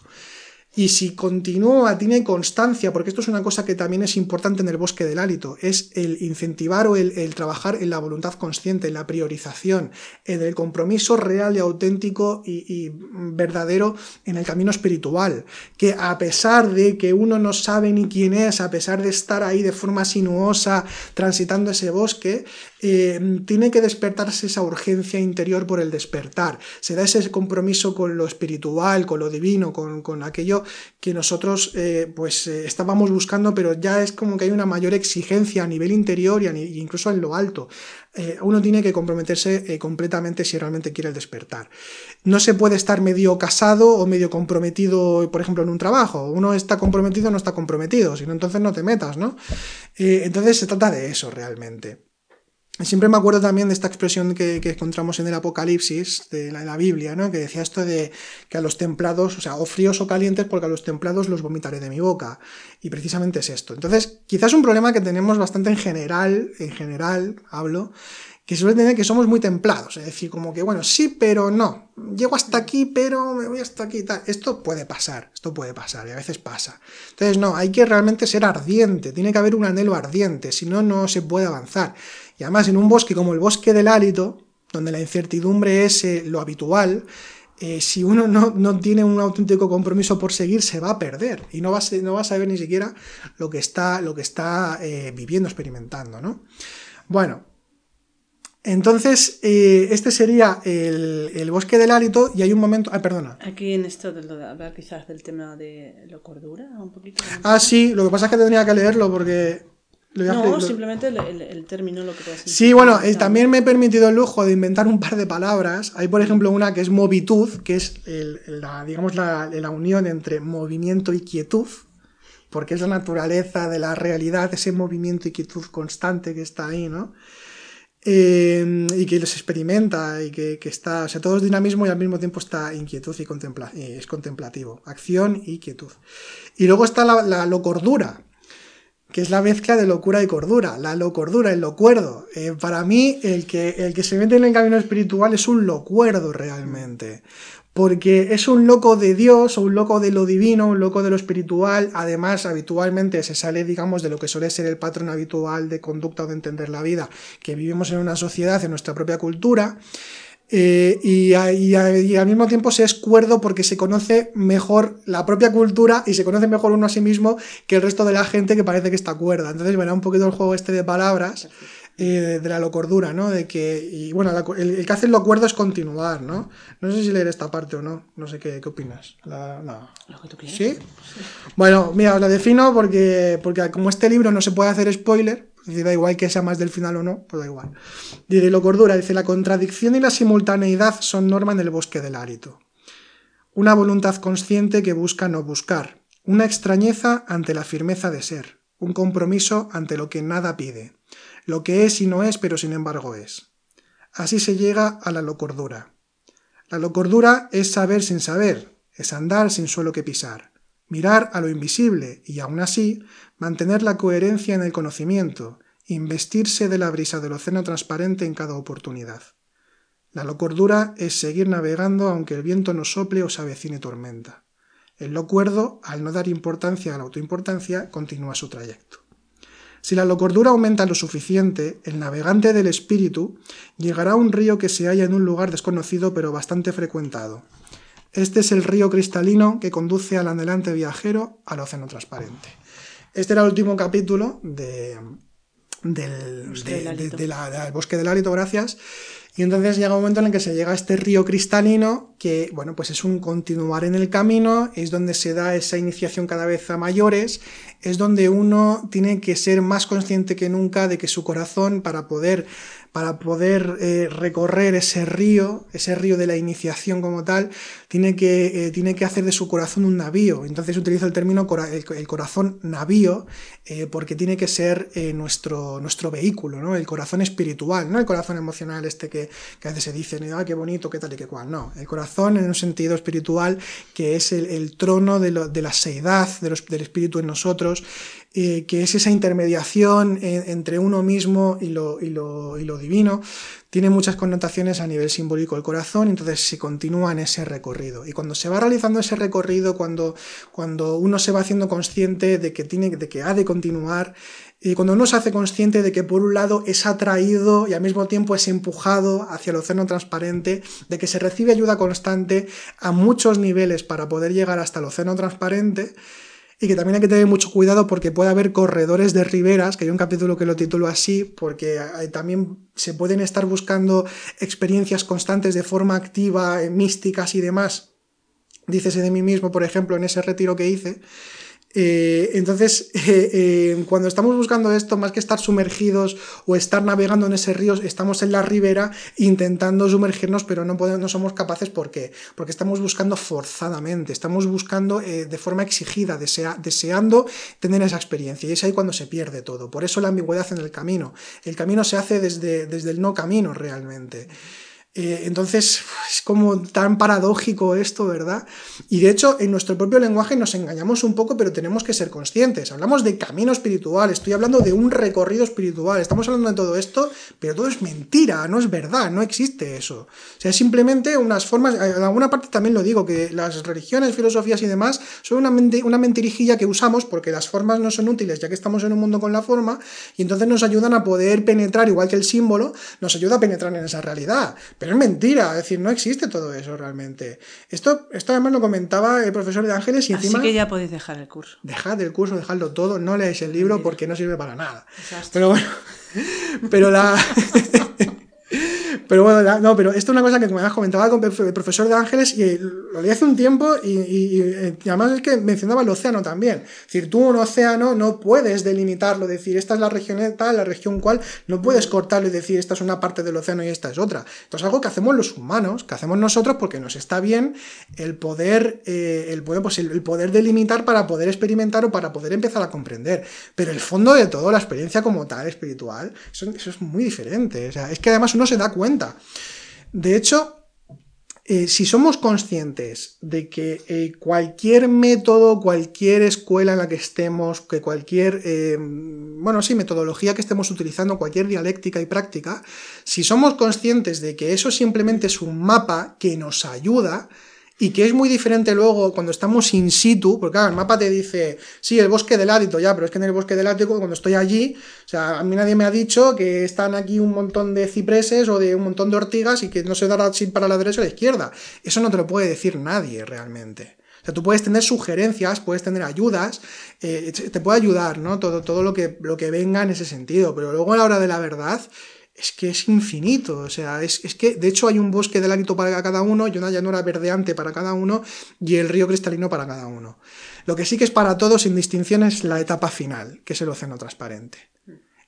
Y si continúa, tiene constancia, porque esto es una cosa que también es importante en el bosque del hálito, es el incentivar o el, trabajar en la voluntad consciente, en la priorización, en el compromiso real y auténtico y, verdadero en el camino espiritual. Que a pesar de que uno no sabe ni quién es, a pesar de estar ahí de forma sinuosa transitando ese bosque, eh, tiene que despertarse esa urgencia interior por el despertar. Se da ese compromiso con lo espiritual, con lo divino, con, con aquello que nosotros eh, pues eh, estábamos buscando, pero ya es como que hay una mayor exigencia a nivel interior y incluso en lo alto. Eh, uno tiene que comprometerse completamente si realmente quiere el despertar. No se puede estar medio casado o medio comprometido, por ejemplo, en un trabajo. Uno está comprometido o no está comprometido, si no, entonces no te metas, ¿no? entonces se trata de eso realmente. Siempre me acuerdo también de esta expresión que, encontramos en el Apocalipsis, de la, Biblia, ¿no? que decía esto de que a los templados, o sea, o fríos o calientes, porque a los templados los vomitaré de mi boca. Y precisamente es esto. Entonces, quizás un problema que tenemos bastante en general, en general hablo, que suele tener que somos muy templados, es decir, como que, bueno, sí, pero no, llego hasta aquí, pero me voy hasta aquí, tal. Esto puede pasar, esto puede pasar, y a veces pasa. Entonces, no, hay que realmente ser ardiente, tiene que haber un anhelo ardiente, si no, no se puede avanzar. Y además en un bosque como el bosque del hálito, donde la incertidumbre es eh, lo habitual, eh, si uno no, tiene un auténtico compromiso por seguir, se va a perder y no va a, no va a saber ni siquiera lo que está, lo que está eh, viviendo, experimentando. ¿no? Bueno, entonces este sería el, bosque del hálito y hay un momento... Ah, perdona. Aquí en esto de hablar quizás del tema de la cordura, un poquito. Ah, sí, lo que pasa es que tendría que leerlo porque no, simplemente el, término lo que puedes Sí, bueno, eh, también me he permitido el lujo de inventar un par de palabras. Hay, por ejemplo, una que es movitud, que es la, digamos, la, unión entre movimiento y quietud, porque es la naturaleza de la realidad, ese movimiento y quietud constante que está ahí, ¿no? Eh, y que los experimenta y que, está, o sea, todo es dinamismo y al mismo tiempo está inquietud y, contempla, es contemplativo, acción y quietud. Y luego está la, la locordura, que es la mezcla de locura y cordura, la locordura, el locuerdo. Eh, para mí, el que, el que se mete en el camino espiritual es un locuerdo realmente, porque es un loco de Dios, o un loco de lo divino, un loco de lo espiritual, además habitualmente se sale, digamos, de lo que suele ser el patrón habitual de conducta o de entender la vida, que vivimos en una sociedad, en nuestra propia cultura, eh, y, al mismo tiempo se es cuerdo porque se conoce mejor la propia cultura y se conoce mejor uno a sí mismo que el resto de la gente que parece que está cuerda. Entonces, bueno, un poquito el juego este de palabras. Eh, de la locordura, ¿no? De que, y bueno, el, que hace el locuerdo es continuar, ¿no? No sé si leer esta parte o no, no sé qué, qué opinas. no. Lo que tú quieras. ¿Sí? Bueno, mira, os la defino porque, porque como este libro no se puede hacer spoiler, Dice, da igual que sea más del final o no, pues da igual. Dice, lo cordura, dice, la contradicción y la simultaneidad son norma en el bosque del hálito. una voluntad consciente que busca no buscar, una extrañeza ante la firmeza de ser, un compromiso ante lo que nada pide, lo que es y no es pero sin embargo es. Así se llega a la locordura. La locordura es saber sin saber, es andar sin suelo que pisar, mirar a lo invisible y aún así mantener la coherencia en el conocimiento, investirse de la brisa del océano transparente en cada oportunidad. La locordura es seguir navegando aunque el viento no sople o se avecine tormenta. El locuerdo, al no dar importancia a la autoimportancia, continúa su trayecto. Si la locordura aumenta lo suficiente, el navegante del espíritu llegará a un río que se halla en un lugar desconocido pero bastante frecuentado. Este es el río cristalino que conduce al anhelante viajero al océano transparente. Este era el último capítulo de, del, bosque del hálito, gracias. Y entonces llega un momento en el que se llega a este río cristalino, que, bueno, pues es un continuar en el camino, es donde se da esa iniciación cada vez a mayores, es donde uno tiene que ser más consciente que nunca de que su corazón, para poder para poder eh, recorrer ese río, ese río de la iniciación como tal, tiene que, eh, tiene que hacer de su corazón un navío. Entonces utilizo el término el, corazón navío eh, porque tiene que ser nuestro, nuestro vehículo, ¿no? el corazón espiritual, no el corazón emocional este que, que a veces se dice, ah, qué bonito, qué tal y qué cual. No, el corazón en un sentido espiritual que es el, trono de, la seidad de del espíritu en nosotros eh, que es esa intermediación entre uno mismo y lo, y, lo, y lo, divino, tiene muchas connotaciones a nivel simbólico del corazón, entonces se continúa en ese recorrido. Y cuando se va realizando ese recorrido, cuando, cuando uno se va haciendo consciente de que, tiene, de que ha de continuar, y cuando uno se hace consciente de que por un lado es atraído y al mismo tiempo es empujado hacia el océano transparente, de que se recibe ayuda constante a muchos niveles para poder llegar hasta el océano transparente, y que también hay que tener mucho cuidado porque puede haber corredores de riberas, que hay un capítulo que lo titulo así, porque también se pueden estar buscando experiencias constantes de forma activa, eh, místicas y demás. Dícese de mí mismo, por ejemplo, en ese retiro que hice, eh, entonces, *laughs* eh, eh, cuando estamos buscando esto, más que estar sumergidos o estar navegando en ese río, estamos en la ribera intentando sumergirnos, pero no, podemos, no somos capaces. ¿Por qué? Porque estamos buscando forzadamente, estamos buscando de forma exigida, deseando tener esa experiencia. Y es ahí cuando se pierde todo. Por eso la ambigüedad en el camino. El camino se hace desde, desde el no camino realmente. Eh, entonces, es como tan paradójico esto, ¿verdad? Y de hecho, en nuestro propio lenguaje nos engañamos un poco, pero tenemos que ser conscientes. Hablamos de camino espiritual, estoy hablando de un recorrido espiritual, estamos hablando de todo esto, pero todo es mentira, no es verdad, no existe eso. O sea, simplemente unas formas, en alguna parte también lo digo, que las religiones, filosofías y demás son una, una mentirijilla que usamos porque las formas no son útiles, ya que estamos en un mundo con la forma, y entonces nos ayudan a poder penetrar, igual que el símbolo, nos ayuda a penetrar en esa realidad. Es mentira, es decir, no existe todo eso realmente. Esto, esto además lo comentaba el profesor de Ángeles y encima... Así que ya podéis dejar el curso. Dejad el curso, dejadlo todo, no leáis el libro porque no sirve para nada. Pero bueno, *laughs* pero la... *laughs* Pero bueno, no, pero esto es una cosa que me has comentado con el profesor de Ángeles y lo leí hace un tiempo y, además es que mencionaba el océano también. Es decir, tú un océano no puedes delimitarlo, decir esta es la región tal, la región cual, no puedes cortarlo y decir esta es una parte del océano y esta es otra. Esto es algo que hacemos los humanos, que hacemos nosotros porque nos está bien el poder, eh, el, pues el, poder delimitar para poder experimentar o para poder empezar a comprender. Pero el fondo de todo, la experiencia como tal, espiritual, eso, eso es muy diferente. O sea, es que además uno se da cuenta. De hecho, eh, si somos conscientes de que eh, cualquier método, cualquier escuela en la que estemos, que cualquier, eh, bueno, sí, metodología que estemos utilizando, cualquier dialéctica y práctica, si somos conscientes de que eso simplemente es un mapa que nos ayuda, y que es muy diferente luego cuando estamos in situ, porque claro, el mapa te dice, sí, el bosque del Ádito, ya, pero es que en el bosque del Ádito, cuando estoy allí, o sea, a mí nadie me ha dicho que están aquí un montón de cipreses o de un montón de ortigas y que no se dará para la derecha o la izquierda. Eso no te lo puede decir nadie realmente. O sea, tú puedes tener sugerencias, puedes tener ayudas, eh, te puede ayudar, ¿no? Todo, todo lo, que, lo que venga en ese sentido, pero luego a la hora de la verdad, es que es infinito. O sea, es, que de hecho hay un bosque del hábito para cada uno y una llanura verdeante para cada uno y el río cristalino para cada uno. Lo que sí que es para todos sin distinción es la etapa final, que es el océano transparente.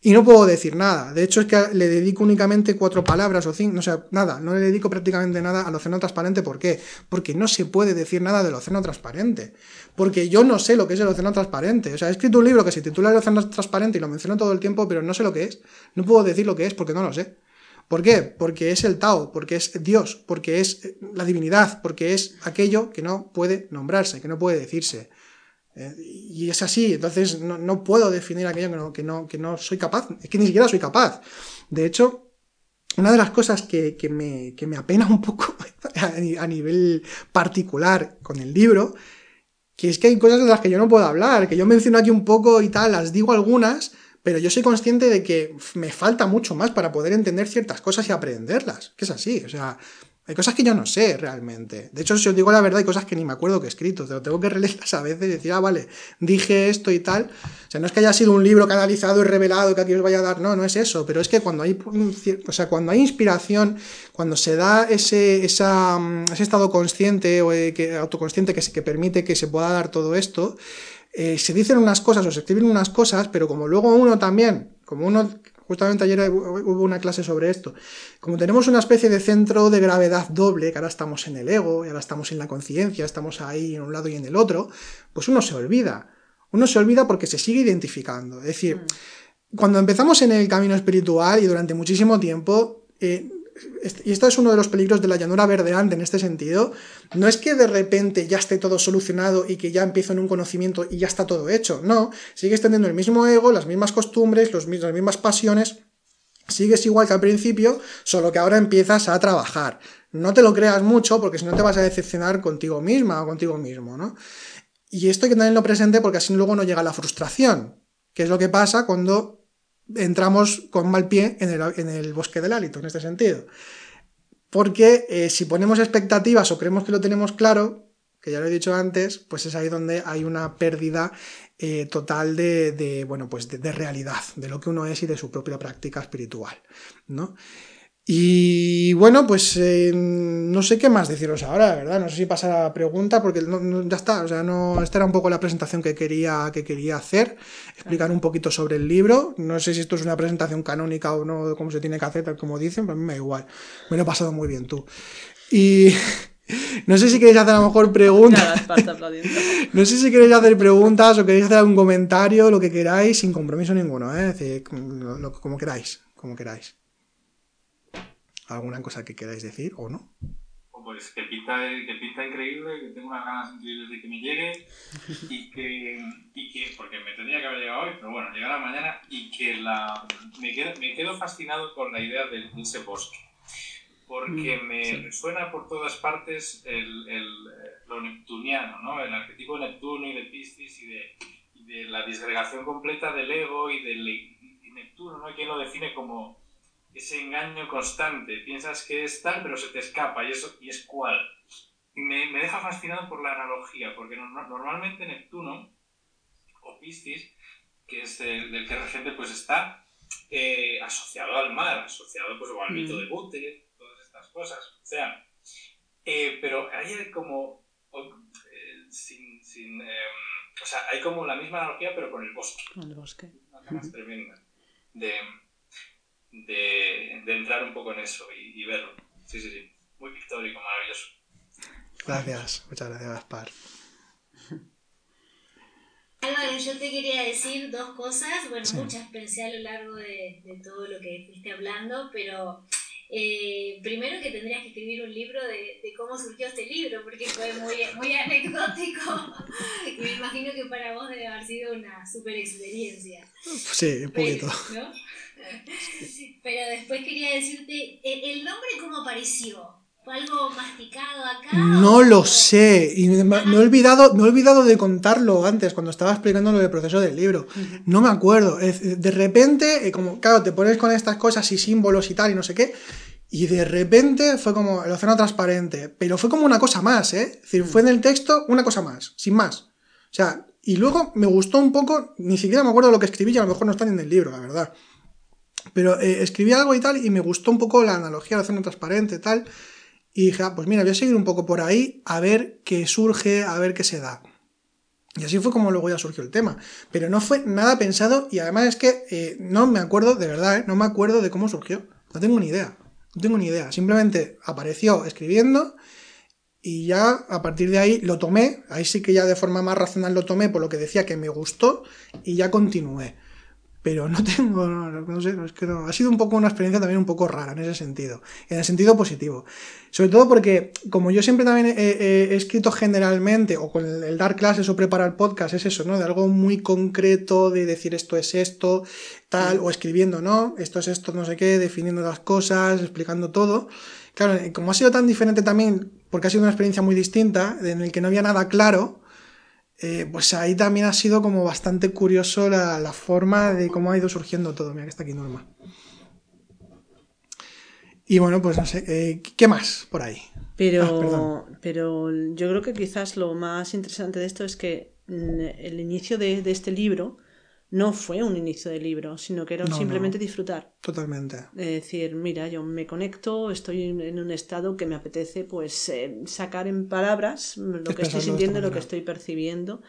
Y no puedo decir nada. De hecho, es que le dedico únicamente cuatro palabras o cinco. O sea, nada. No le dedico prácticamente nada al océano transparente. ¿Por qué? Porque no se puede decir nada del océano transparente. Porque yo no sé lo que es el océano transparente. O sea, he escrito un libro que se titula El océano transparente y lo menciono todo el tiempo, pero no sé lo que es. No puedo decir lo que es porque no lo sé. ¿Por qué? Porque es el Tao, porque es Dios, porque es la divinidad, porque es aquello que no puede nombrarse, que no puede decirse. Eh, y es así, entonces no, puedo definir aquello que no, que, no, soy capaz, es que ni siquiera soy capaz. De hecho, una de las cosas que, me, me, apena un poco *laughs* a nivel particular con el libro, que es que hay cosas de las que yo no puedo hablar, que yo menciono aquí un poco y tal, las digo algunas, pero yo soy consciente de que me falta mucho más para poder entender ciertas cosas y aprenderlas, que es así, o sea, hay cosas que yo no sé realmente. De hecho, si os digo la verdad, hay cosas que ni me acuerdo que he escrito. Te lo tengo que releerlas a veces y decir, ah, vale, dije esto y tal. O sea, no es que haya sido un libro canalizado y revelado que aquí os vaya a dar, no, no es eso. Pero es que cuando hay, o sea, cuando hay inspiración, cuando se da ese, esa, ese estado consciente o eh, autoconsciente que, que permite que se pueda dar todo esto, eh, se dicen unas cosas o se escriben unas cosas, pero como luego uno también, como uno Justamente ayer hubo una clase sobre esto. Como tenemos una especie de centro de gravedad doble, que ahora estamos en el ego y ahora estamos en la conciencia, estamos ahí en un lado y en el otro, pues uno se olvida. Uno se olvida porque se sigue identificando. Es decir, mm. cuando empezamos en el camino espiritual y durante muchísimo tiempo, eh, y esto es uno de los peligros de la llanura verdeante en este sentido, no es que de repente ya esté todo solucionado y que ya empiezo en un conocimiento y ya está todo hecho, no, sigues teniendo el mismo ego, las mismas costumbres, los, las mismas pasiones, sigues igual que al principio, solo que ahora empiezas a trabajar. No te lo creas mucho porque si no te vas a decepcionar contigo misma o contigo mismo, ¿no? Y esto hay que tenerlo presente porque así luego no llega la frustración, que es lo que pasa cuando entramos con mal pie en el, bosque del hálito, en este sentido. Porque eh, si ponemos expectativas o creemos que lo tenemos claro, que ya lo he dicho antes, pues es ahí donde hay una pérdida eh, total de, bueno, pues de, de, realidad, de lo que uno es y de su propia práctica espiritual, ¿no? Y bueno, pues eh, no sé qué más deciros ahora, ¿verdad? No sé si pasa la pregunta, porque ya está, o sea, no, esta era un poco la presentación que quería, que quería hacer, explicar un poquito sobre el libro. No sé si esto es una presentación canónica o no, cómo se tiene que hacer, tal como dicen, pero a mí me da igual. Me lo he pasado muy bien tú. Y *laughs* no sé si queréis hacer a lo mejor preguntas. *laughs* no sé si queréis hacer preguntas o queréis hacer algún comentario, lo que queráis, sin compromiso ninguno, ¿eh? Es decir, como queráis, como queráis. ¿Alguna cosa que queráis decir o no? Pues que pinta, que pinta increíble, que tengo unas ganas increíbles de que me llegue y que, y que, porque me tendría que haber llegado hoy, pero bueno, llegará mañana y que la, me, quedo, me quedo fascinado con la idea de, ese bosque, porque mm, me suena por todas partes el, el, lo neptuniano, ¿no? el arquetipo de Neptuno y de Piscis y de, y de la disgregación completa del ego y del y Neptuno, ¿no? ¿Quién lo define como ese engaño constante. Piensas que es tal, pero se te escapa y, eso, y es cual. Y me, me deja fascinado por la analogía, porque normalmente Neptuno o Piscis, que es del que regente, pues está eh, asociado al mar, asociado pues, al mito de Bute, todas estas cosas. O sea, eh, pero hay como. Eh, sin, sin o sea, hay como la misma analogía, pero con el bosque. Con el bosque. Una *laughs* tremenda. De, de, entrar un poco en eso y, verlo. Sí, sí, sí. Muy pictórico, maravilloso. Gracias, muchas gracias, Gaspar. Álvaro, yo te quería decir dos cosas. Bueno, muchas pensé a lo largo de, todo lo que fuiste hablando, pero eh, primero que tendrías que escribir un libro de, cómo surgió este libro, porque fue muy, muy *laughs* anecdótico. y me imagino que para vos debe haber sido una super experiencia. Sí, un poquito. Pero *laughs* después quería decirte, ¿el nombre cómo apareció? ¿Fue algo masticado acá? No lo sé. Y me, he olvidado, me he olvidado de contarlo antes, cuando estaba explicando lo del proceso del libro. No me acuerdo. De repente, eh, como, claro, te pones con estas cosas y símbolos y tal y no sé qué. Y de repente fue como el océano transparente. Pero fue como una cosa más, ¿eh? Es decir, fue en el texto una cosa más, sin más. O sea, y luego me gustó un poco, ni siquiera me acuerdo lo que escribí y a lo mejor no está ni en el libro, la verdad. Pero eh, escribí algo y tal, y me gustó un poco la analogía de océano transparente y tal. Y dije, ah, pues mira, voy a seguir un poco por ahí, a ver qué surge, a ver qué se da. Y así fue como luego ya surgió el tema. Pero no fue nada pensado y además es que eh, no me acuerdo, de verdad, ¿eh? no me acuerdo de cómo surgió. No tengo ni idea. No tengo ni idea. Simplemente apareció escribiendo y ya a partir de ahí lo tomé. Ahí sí que ya de forma más racional lo tomé por lo que decía que me gustó y ya continué pero no *laughs* tengo, no, sé, es que no. Ha sido un poco una experiencia también un poco rara en ese sentido, en el sentido positivo. Sobre todo porque, como yo siempre también he, escrito generalmente, o con el, dar clases o preparar podcast, es eso, ¿no? De algo muy concreto, de decir esto es esto, tal, o escribiendo, ¿no? Esto es esto, no sé qué, definiendo las cosas, explicando todo. Claro, como ha sido tan diferente también, porque ha sido una experiencia muy distinta, en el que no había nada claro, eh, pues ahí también ha sido como bastante curioso la, forma de cómo ha ido surgiendo todo. Mira que está aquí Norma. Y bueno, pues no sé, eh, ¿qué más por ahí? Pero, ah, pero yo creo que quizás lo más interesante de esto es que mm, el inicio de, de este libro no fue un inicio de libro, sino que era simplemente disfrutar. Totalmente. Es decir, mira, yo me conecto, estoy en un estado que me apetece pues eh, sacar en palabras lo que estoy sintiendo, lo que estoy percibiendo.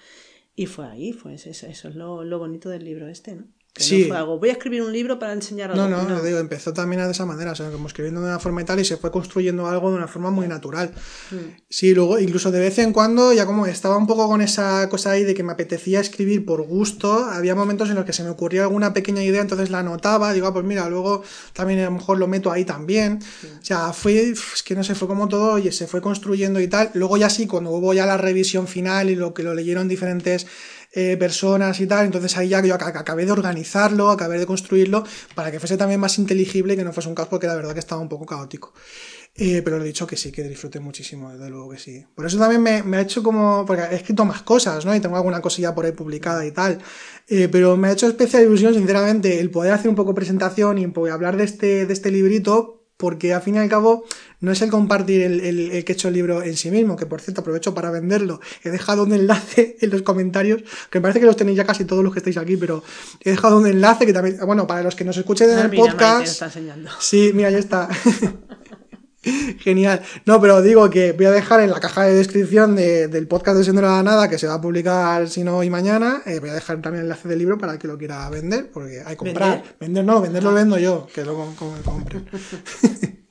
Y fue ahí, pues eso, eso es lo, lo bonito del libro este, ¿no? Sí. voy a escribir un libro para enseñar algo. No, no, Digo, empezó también de esa manera, o sea, como escribiendo de una forma y tal, y se fue construyendo algo de una forma muy natural. Mm. Sí, luego, incluso de vez en cuando, ya como estaba un poco con esa cosa ahí de que me apetecía escribir por gusto, había momentos en los que se me ocurría alguna pequeña idea, entonces la anotaba, digo, ah, pues mira, luego también a lo mejor lo meto ahí también. O sea, fue, es que no sé, fue como todo, oye, se fue construyendo y tal. Luego ya sí, cuando hubo ya la revisión final y lo que lo leyeron diferentes eh, personas y tal. Entonces ahí ya yo acabé de organizarlo, acabé de construirlo para que fuese también más inteligible que no fuese un caos porque la verdad que estaba un poco caótico. Eh, pero lo he dicho que sí, que disfruté muchísimo, desde luego que sí. Por eso también me, ha hecho como. Porque he escrito más cosas, ¿no? Y tengo alguna cosilla por ahí publicada y tal. Eh, pero me ha hecho especial ilusión, sinceramente, el poder hacer un poco presentación y hablar de este, de este librito, porque al fin y al cabo no es el compartir el, el, que he hecho el libro en sí mismo, que por cierto aprovecho para venderlo. He dejado un enlace *laughs* en los comentarios, que me parece que los tenéis ya casi todos los que estáis aquí, pero he dejado un enlace que también, bueno, para los que nos escuchen en ah, el podcast. Está. Sí, mira, ya está. *laughs* *laughs* Genial. No, pero digo que voy a dejar en la caja de descripción del podcast de Siendo la Nada, que se va a publicar si no hoy mañana, eh, voy a dejar también el enlace del libro para el que lo quiera vender, porque hay que comprar. ¿Vender? no, venderlo lo vendo yo, que lo compren. *laughs*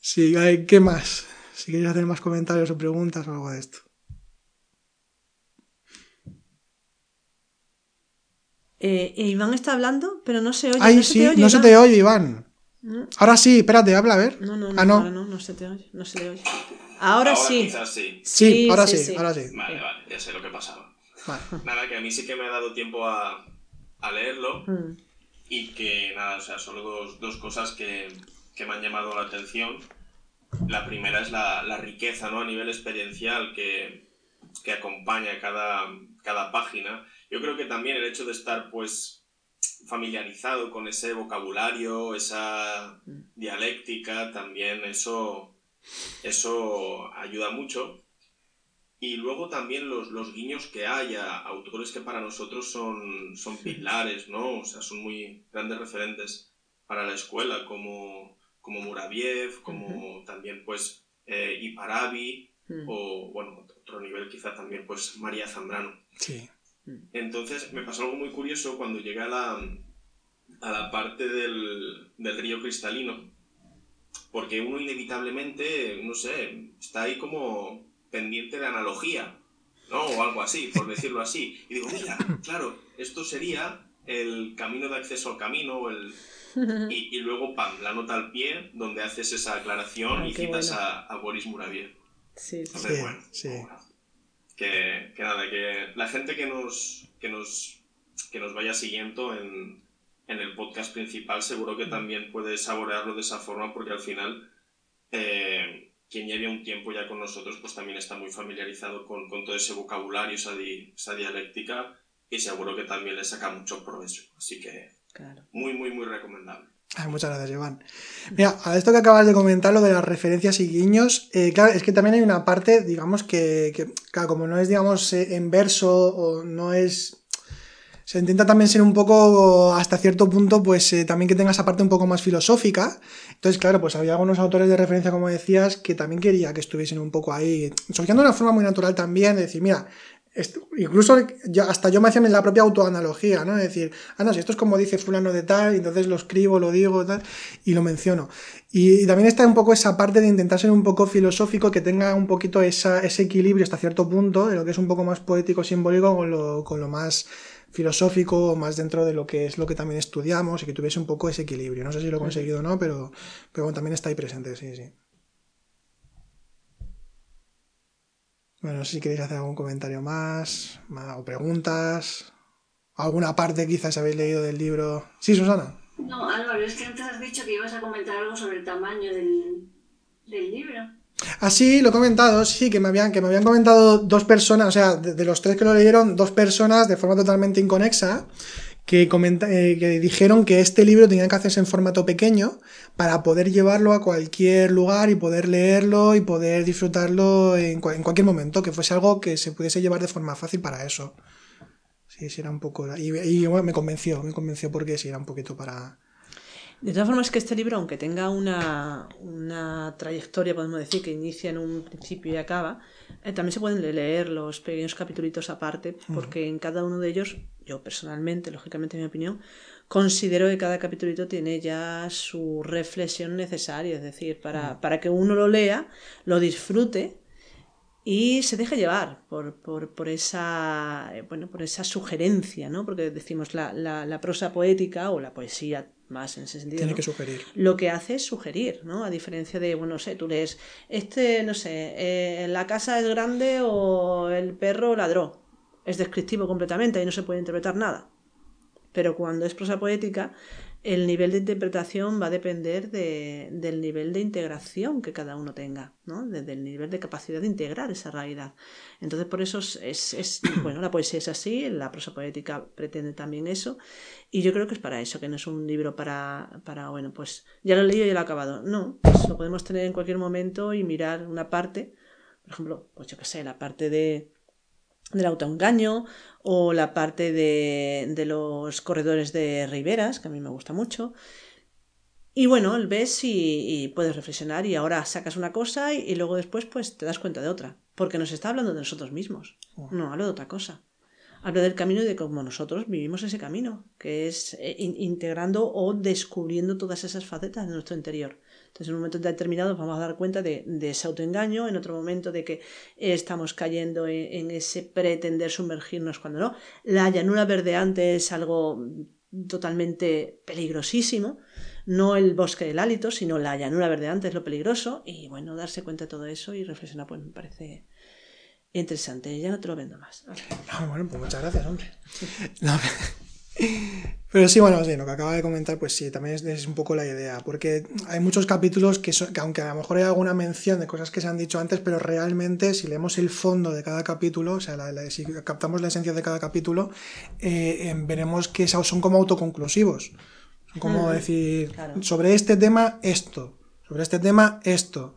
sí, ¿qué más? Si queréis hacer más comentarios o preguntas o algo de esto. Eh, Iván está hablando, pero no se oye. Ay, sí, no se te oye, Iván. Ahora sí, espérate, habla, a ver. No, no, no, ah, no. no, no se te oye, no se te oye. Ahora, sí. Quizás sí. Sí, ahora sí, ahora sí. Vale, vale, ya sé lo que pasaba. *laughs* Nada, que a mí sí que me ha dado tiempo a, a leerlo mm. y que nada, o sea, solo dos, dos cosas que, que, me han llamado la atención. La primera es la, la riqueza, ¿no? A nivel experiencial que, que acompaña cada, cada página. Yo creo que también el hecho de estar, pues, familiarizado con ese vocabulario, esa mm. dialéctica, también eso, eso ayuda mucho. Y luego también los, los guiños que hay a autores que para nosotros son, son pilares, ¿no? O sea, son muy grandes referentes para la escuela, como, como Muraviev, como también, pues, eh, Iparabi, mm. o, bueno, otro nivel quizá también, pues, María Zambrano. Sí. Entonces me pasó algo muy curioso cuando llegué a la, a la parte del, del río cristalino, porque uno inevitablemente, no sé, está ahí como pendiente de analogía, ¿no? O algo así, por decirlo así. Y digo, mira, claro, esto sería el camino de acceso al camino, el... *laughs* Y, y, luego, pam, la nota al pie, donde haces esa aclaración y citas a, a, Boris Muraviev. Sí, sí. Entonces, bueno, sí que, nada, que la gente que nos, que nos, que nos vaya siguiendo en, en el podcast principal seguro que también puede saborearlo de esa forma porque al final eh, quien lleve un tiempo ya con nosotros pues también está muy familiarizado con, con todo ese vocabulario, esa, esa, dialéctica y seguro que también le saca mucho provecho. Así que muy, muy, muy recomendable muchas gracias, Iván. Mira, a esto que acabas de comentar, lo de las referencias y guiños, eh, claro, es que también hay una parte, digamos, que, claro, como no es, digamos, eh, en verso o no es... Se intenta también ser un poco, hasta cierto punto, pues eh, también que tenga esa parte un poco más filosófica. Entonces, claro, pues había algunos autores de referencia, como decías, que también quería que estuviesen un poco ahí, surgiendo de una forma muy natural también, de decir, mira, incluso hasta yo me hacía en la propia autoanalogía, ¿no? Es decir, ah, no, si esto es como dice fulano de tal, entonces lo escribo, lo digo, tal, y lo menciono. Y, también está un poco esa parte de intentar ser un poco filosófico, que tenga un poquito ese equilibrio hasta cierto punto, de lo que es un poco más poético, simbólico, con lo, con lo más filosófico, más dentro de lo que es lo que también estudiamos, y que tuviese un poco ese equilibrio. No sé si lo he conseguido o no, pero, pero bueno, también está ahí presente, sí, sí. Bueno, si queréis hacer algún comentario más, o preguntas. ¿Alguna parte quizás habéis leído del libro? Sí, Susana. No, Álvaro, es que antes has dicho que ibas a comentar algo sobre el tamaño del, libro. Ah, sí, lo he comentado, sí, que me habían, que me habían comentado dos personas, o sea, de, los tres que lo leyeron, dos personas de forma totalmente inconexa, que, eh, que dijeron que este libro tenía que hacerse en formato pequeño para poder llevarlo a cualquier lugar y poder leerlo y poder disfrutarlo en, cualquier momento, que fuese algo que se pudiese llevar de forma fácil para eso. Sí, sí, era un poco... Y, me convenció, me convenció porque sí, era un poquito para... De todas formas, que este libro, aunque tenga una, una trayectoria, podemos decir, que inicia en un principio y acaba, eh, también se pueden leer los pequeños capítulos aparte, porque en cada uno de ellos, yo personalmente, lógicamente en mi opinión, considero que cada capítulo tiene ya su reflexión necesaria, es decir, para, para que uno lo lea, lo disfrute y se deje llevar por, por, por, esa, eh, bueno, por esa sugerencia, ¿no? Porque decimos la, la, la prosa poética o la poesía más en ese sentido. Tiene que sugerir. Lo que hace es sugerir, ¿no? A diferencia de, bueno, no sé, tú lees, este, no sé, eh, la casa es grande o el perro ladró. Es descriptivo completamente y no se puede interpretar nada. Pero cuando es prosa poética, el nivel de interpretación va a depender del nivel de integración que cada uno tenga, ¿no? Desde el nivel de capacidad de integrar esa realidad. Entonces, por eso es, es, *clears throat* bueno, la poesía es así, la prosa poética pretende también eso, y yo creo que es para eso, que no es un libro para, para bueno, pues ya lo he leído y ya lo he acabado. No, pues lo podemos tener en cualquier momento y mirar una parte, por ejemplo, pues yo qué sé, la parte de del autoengaño o la parte de, de, los corredores de Riberas, que a mí me gusta mucho. Y bueno, ves y, y puedes reflexionar y ahora sacas una cosa y, luego después pues te das cuenta de otra, porque nos está hablando de nosotros mismos, no hablo de otra cosa. Habla del camino y de cómo nosotros vivimos ese camino, que es eh, integrando o descubriendo todas esas facetas de nuestro interior. Entonces, en un momento determinado vamos a dar cuenta de, ese autoengaño, en otro momento de que estamos cayendo en, ese pretender sumergirnos cuando no. La llanura verdeante es algo totalmente peligrosísimo. No el bosque del hálito, sino la llanura verdeante es lo peligroso. Y bueno, darse cuenta de todo eso y reflexionar, pues me parece interesante. Ya no te lo vendo más. Ah, bueno, pues muchas gracias, hombre. Pero sí, bueno, sí, lo que acaba de comentar, pues sí, también es, un poco la idea, porque hay muchos capítulos que, son, que, aunque a lo mejor hay alguna mención de cosas que se han dicho antes, pero realmente si leemos el fondo de cada capítulo, o sea, si captamos la esencia de cada capítulo, eh, em, veremos que son como autoconclusivos. Son como decir, sobre este tema, esto, sobre este tema, esto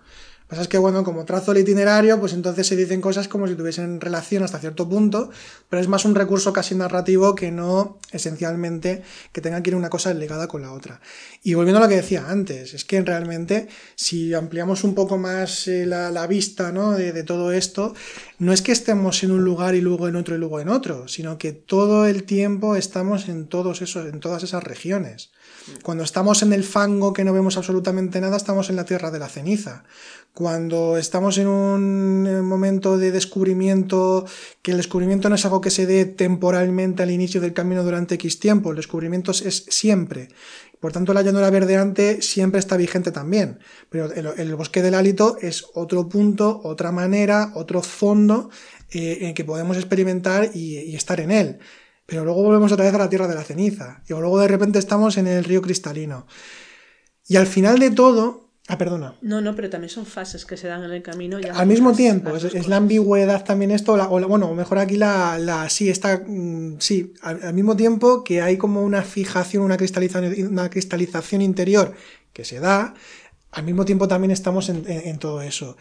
pasa es que, bueno, como trazo el itinerario, pues entonces se dicen cosas como si tuviesen relación hasta cierto punto, pero es más un recurso casi narrativo que no esencialmente que tenga que ir una cosa ligada con la otra. Y volviendo a lo que decía antes, es que realmente si ampliamos un poco más eh, la, vista ¿no? de, de todo esto, no es que estemos en un lugar y luego en otro y luego en otro, sino que todo el tiempo estamos en todos esos, en todas esas regiones. Cuando estamos en el fango que no vemos absolutamente nada, estamos en la tierra de la ceniza. Cuando estamos en un momento de descubrimiento, que el descubrimiento no es algo que se dé temporalmente al inicio del camino durante X tiempo, el descubrimiento es siempre. Por tanto, la llanura verdeante siempre está vigente también. Pero el, bosque del hálito es otro punto, otra manera, otro fondo eh, en que podemos experimentar y estar en él pero luego volvemos otra vez a la tierra de la ceniza, y luego de repente estamos en el río cristalino. Y al final de todo, ah, perdona. No, no, pero también son fases que se dan en el camino. al mismo tiempo, es, la ambigüedad también esto, o, bueno, mejor aquí la, la sí, está, mm, sí, al, mismo tiempo que hay como una fijación, una cristalización, una cristalización interior que se da, al mismo tiempo también estamos en, todo eso.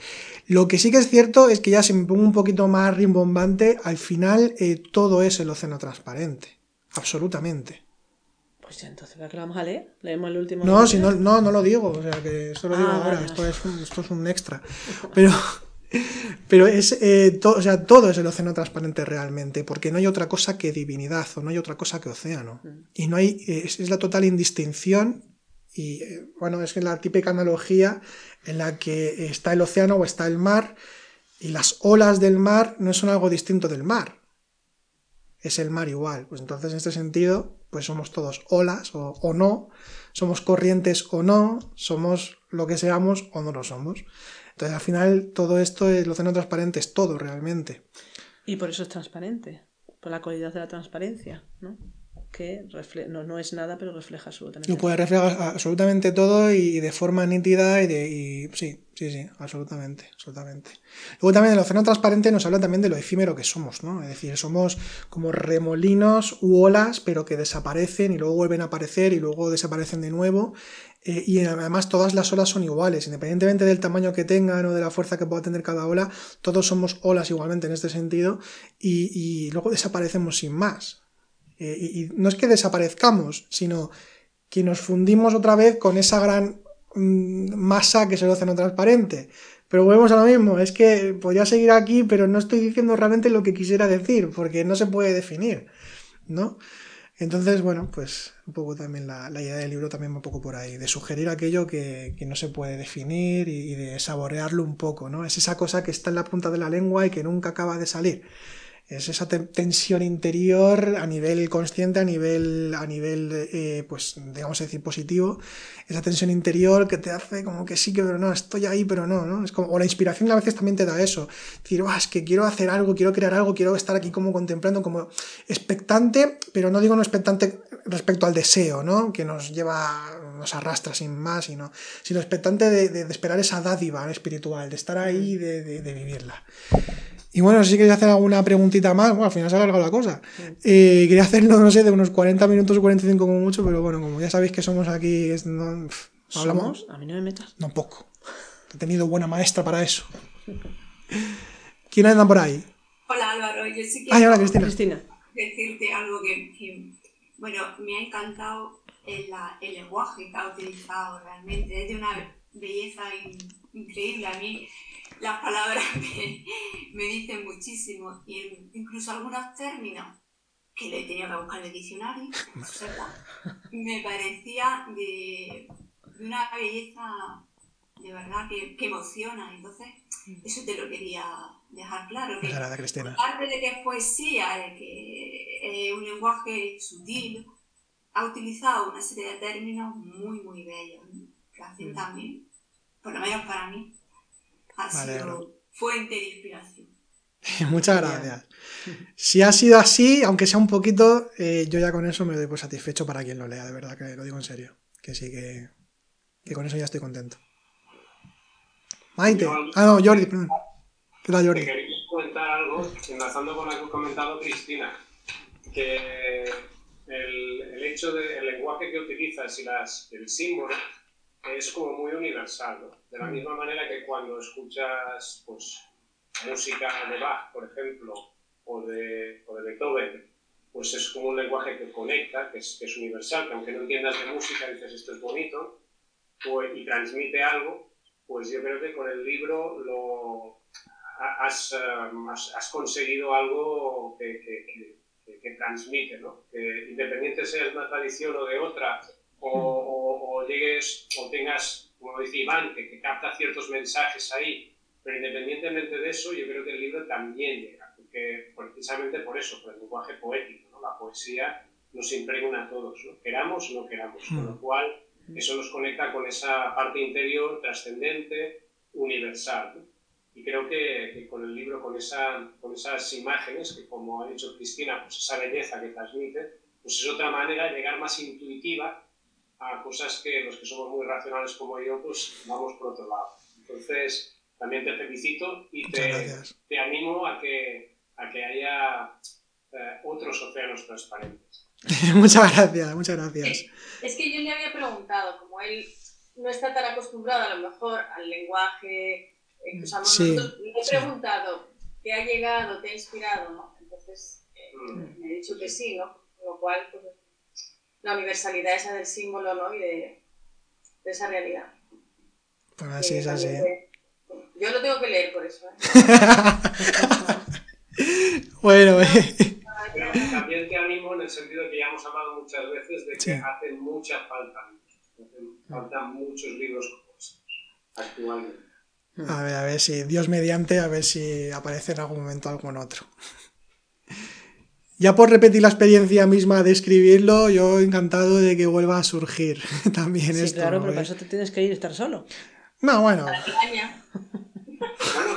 Lo que sí que es cierto es que ya se me pongo un poquito más rimbombante, al final eh, todo es el océano transparente. Absolutamente. Pues ya entonces, ¿para qué lo vamos a leer? Leemos el último. No, si no, no, no lo digo, o sea que esto lo digo ah, ahora, esto, es un, esto es un extra. Pero, *laughs* Pero es, eh, o sea, todo es el océano transparente realmente, porque no hay otra cosa que divinidad o no hay otra cosa que océano. Mm. Y no hay, es, la total indistinción y eh, bueno, es la típica analogía en la que está el océano o está el mar y las olas del mar no son algo distinto del mar. Es el mar igual. Pues entonces en este sentido, pues somos todos olas o, o no, somos corrientes o no, somos lo que seamos o no lo somos. Entonces al final todo esto, el océano transparente es todo realmente. Y por eso es transparente, por la cualidad de la transparencia, ¿no? Que no, no, es nada, pero refleja absolutamente Lo puede reflejar absolutamente todo y de forma nítida y, de, sí, sí, sí, absolutamente, absolutamente. Luego también el océano transparente nos habla también de lo efímero que somos, ¿no? Es decir, somos como remolinos u olas, pero que desaparecen y luego vuelven a aparecer y luego desaparecen de nuevo. Eh, y además todas las olas son iguales, independientemente del tamaño que tengan o de la fuerza que pueda tener cada ola, todos somos olas igualmente en este sentido y, y luego desaparecemos sin más. Eh, y, no es que desaparezcamos, sino que nos fundimos otra vez con esa gran mm, masa que es el océano transparente. Pero volvemos a lo mismo, es que podría seguir aquí, pero no estoy diciendo realmente lo que quisiera decir, porque no se puede definir, ¿no? Entonces, bueno, pues un poco también la, idea del libro también un poco por ahí, de sugerir aquello que, no se puede definir y, y, de saborearlo un poco, ¿no? Es esa cosa que está en la punta de la lengua y que nunca acaba de salir es esa tensión interior a nivel consciente, a nivel, a nivel eh, pues, digamos decir, positivo, esa tensión interior que te hace como que sí, pero no, estoy ahí, pero no, ¿no? Es como, o la inspiración a veces también te da eso, decir, es que quiero hacer algo, quiero crear algo, quiero estar aquí como contemplando, como expectante, pero no digo no expectante respecto al deseo, ¿no? Que nos lleva, nos arrastra sin más, sino, sino expectante de, esperar esa dádiva espiritual, de estar ahí, de, de vivirla. Y bueno, si quería hacer alguna preguntita más, bueno, al final se ha alargado la cosa. Eh, quería hacerlo, no sé, de unos 40 minutos o 45 como mucho, pero bueno, como ya sabéis que somos aquí, no, hablamos. A mí no me metas. No, poco. He tenido buena maestra para eso. ¿Quién anda por ahí? Hola Álvaro, yo sí quiero hola, Cristina. Cristina. decirte algo que, bueno, me ha encantado el, el, lenguaje que ha utilizado realmente, es de una belleza increíble. A mí las palabras *laughs* me, dicen muchísimo, y incluso algunos términos que le tenía que buscar en el diccionario, me parecía de, una belleza de verdad que, emociona. Entonces, eso te lo quería dejar claro. Que, aparte de que es poesía, de que es un lenguaje sutil, ha utilizado una serie de términos muy, muy bellos, que hacen mm. también, por lo menos para mí, ha sido fuente de inspiración. *laughs* Muchas gracias. Si ha sido así, aunque sea un poquito, eh, yo ya con eso me doy por satisfecho para quien lo lea, de verdad, que lo digo en serio. Que sí, que, que con eso ya estoy contento. Maite. Ah, no, Jordi, perdón. ¿Qué tal, Jordi? Quería comentar algo, enlazando con lo que ha comentado Cristina, que el, el hecho del lenguaje que utilizas y las, el símbolo es como muy universal, ¿no? De la mm. misma manera que cuando escuchas pues, música de Bach, por ejemplo, o de, o de Beethoven, pues es como un lenguaje que conecta, que es, que es, universal, que aunque no entiendas de música dices esto es bonito, pues, y transmite algo, pues yo creo que con el libro lo, has, um, has, has conseguido algo que, que, que, transmite, ¿no? Que independiente sea de una tradición o de otra, o, llegues o tengas, como dice Iván, que, capta ciertos mensajes ahí, pero independientemente de eso, yo creo que el libro también llega, porque precisamente por eso, por el lenguaje poético, ¿no? la poesía nos impregna a todos, ¿no? queramos o no queramos, con lo mm. cual eso nos conecta con esa parte interior trascendente, universal. Y creo que, con el libro, con, esa, con esas imágenes, que como ha dicho Cristina, pues esa belleza que transmite, pues es otra manera de llegar más intuitiva a cosas que los que somos muy racionales como yo, pues vamos por otro lado. Entonces, también te felicito y te, te, animo a que, a que haya eh, otros océanos transparentes. *laughs* muchas gracias, muchas gracias. Es que yo le había preguntado, como él no está tan acostumbrado a lo mejor al lenguaje que usamos nosotros, le he preguntado, ¿te ha llegado, te ha inspirado? ¿no? Entonces, eh, mm. me ha dicho que sí, ¿no? Con lo cual, pues la universalidad esa del símbolo ¿no? y de, esa realidad. Pues así es así. Yo lo tengo que leer por eso. ¿eh? *laughs* bueno, eh, también te animo en el sentido que ya hemos hablado muchas veces de que Sí. hacen mucha falta libros. Hacen falta muchos libros actualmente. a ver, a ver si Dios mediante, a ver si aparece en algún momento algún otro. Ya por repetir la experiencia misma de escribirlo, yo encantado de que vuelva a surgir *laughs* también Sí, esto. claro, ¿no? pero para eso te tienes que ir a estar solo. No, bueno. Bueno,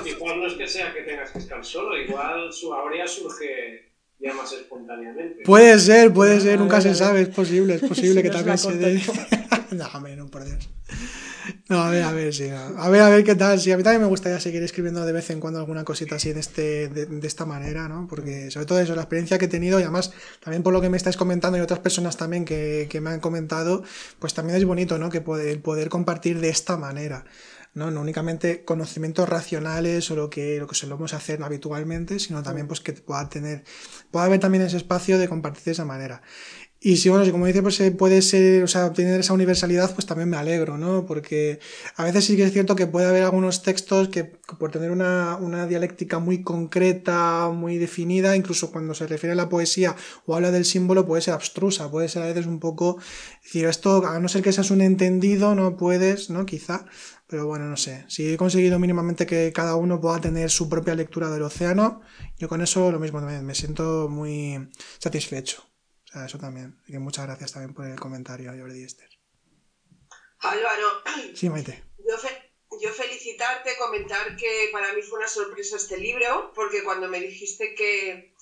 quizás no es que sea que tengas que estar solo, igual su ahora surge ya más espontáneamente. puede ser, puede ser, nunca se sabe, es posible, es *laughs* posible Si que no también se dé. *laughs* no, hombre, no, por Dios. No, a ver, a ver, sí. no. A ver, a ver qué tal. Sí, a mí también me gustaría seguir escribiendo de vez en cuando alguna cosita así de, este, de, de esta manera, ¿no? Porque sobre todo eso, la experiencia que he tenido y además también por lo que me estáis comentando y otras personas también que, que me han comentado, pues también es bonito, ¿no? Que poder, poder compartir de esta manera. ¿no? no únicamente conocimientos racionales o lo que, lo que solemos hacer habitualmente, sino también pues que pueda tener, pueda haber también ese espacio de compartir de esa manera. Y si, bueno, si como dice, pues se puede ser, o sea, obtener esa universalidad, pues también me alegro, ¿no? Porque a veces sí que es cierto que puede haber algunos textos que, que por tener una, una dialéctica muy concreta, muy definida, incluso cuando se refiere a la poesía o habla del símbolo, puede ser abstrusa, puede ser a veces un poco, decir, esto, a no ser que seas un entendido, no puedes, ¿no? Quizá, pero bueno, no sé. Si he conseguido mínimamente que cada uno pueda tener su propia lectura del océano, yo con eso lo mismo también, me siento muy satisfecho. O sea, eso también. Así que muchas gracias también por el comentario, Jordi Esther. Álvaro, Sí, Maite. yo, fe- yo felicitarte, comentar que para mí fue una sorpresa este libro, porque cuando me dijiste que,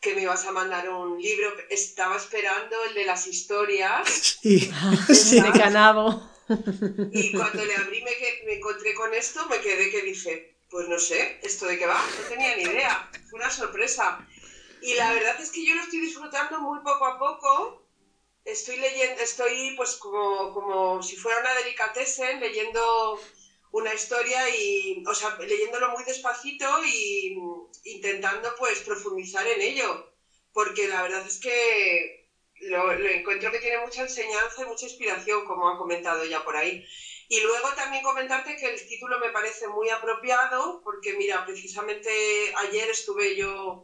que me ibas a mandar un libro, estaba esperando el de las historias *laughs* Sí. *laughs* Sí, de Canabo. y cuando le abrí me, que- me encontré con esto, me quedé que dije, pues no sé, ¿esto de qué va? No tenía ni idea, fue una sorpresa. Y la verdad es que yo lo estoy disfrutando muy poco a poco. Estoy leyendo, estoy pues como, como si fuera una delicatessen, leyendo una historia y, o sea, leyéndolo muy despacito y intentando pues profundizar en ello. Porque la verdad es que lo, lo encuentro que tiene mucha enseñanza y mucha inspiración, como han comentado ya por ahí. Y luego también comentarte que el título me parece muy apropiado, porque mira, precisamente ayer estuve yo,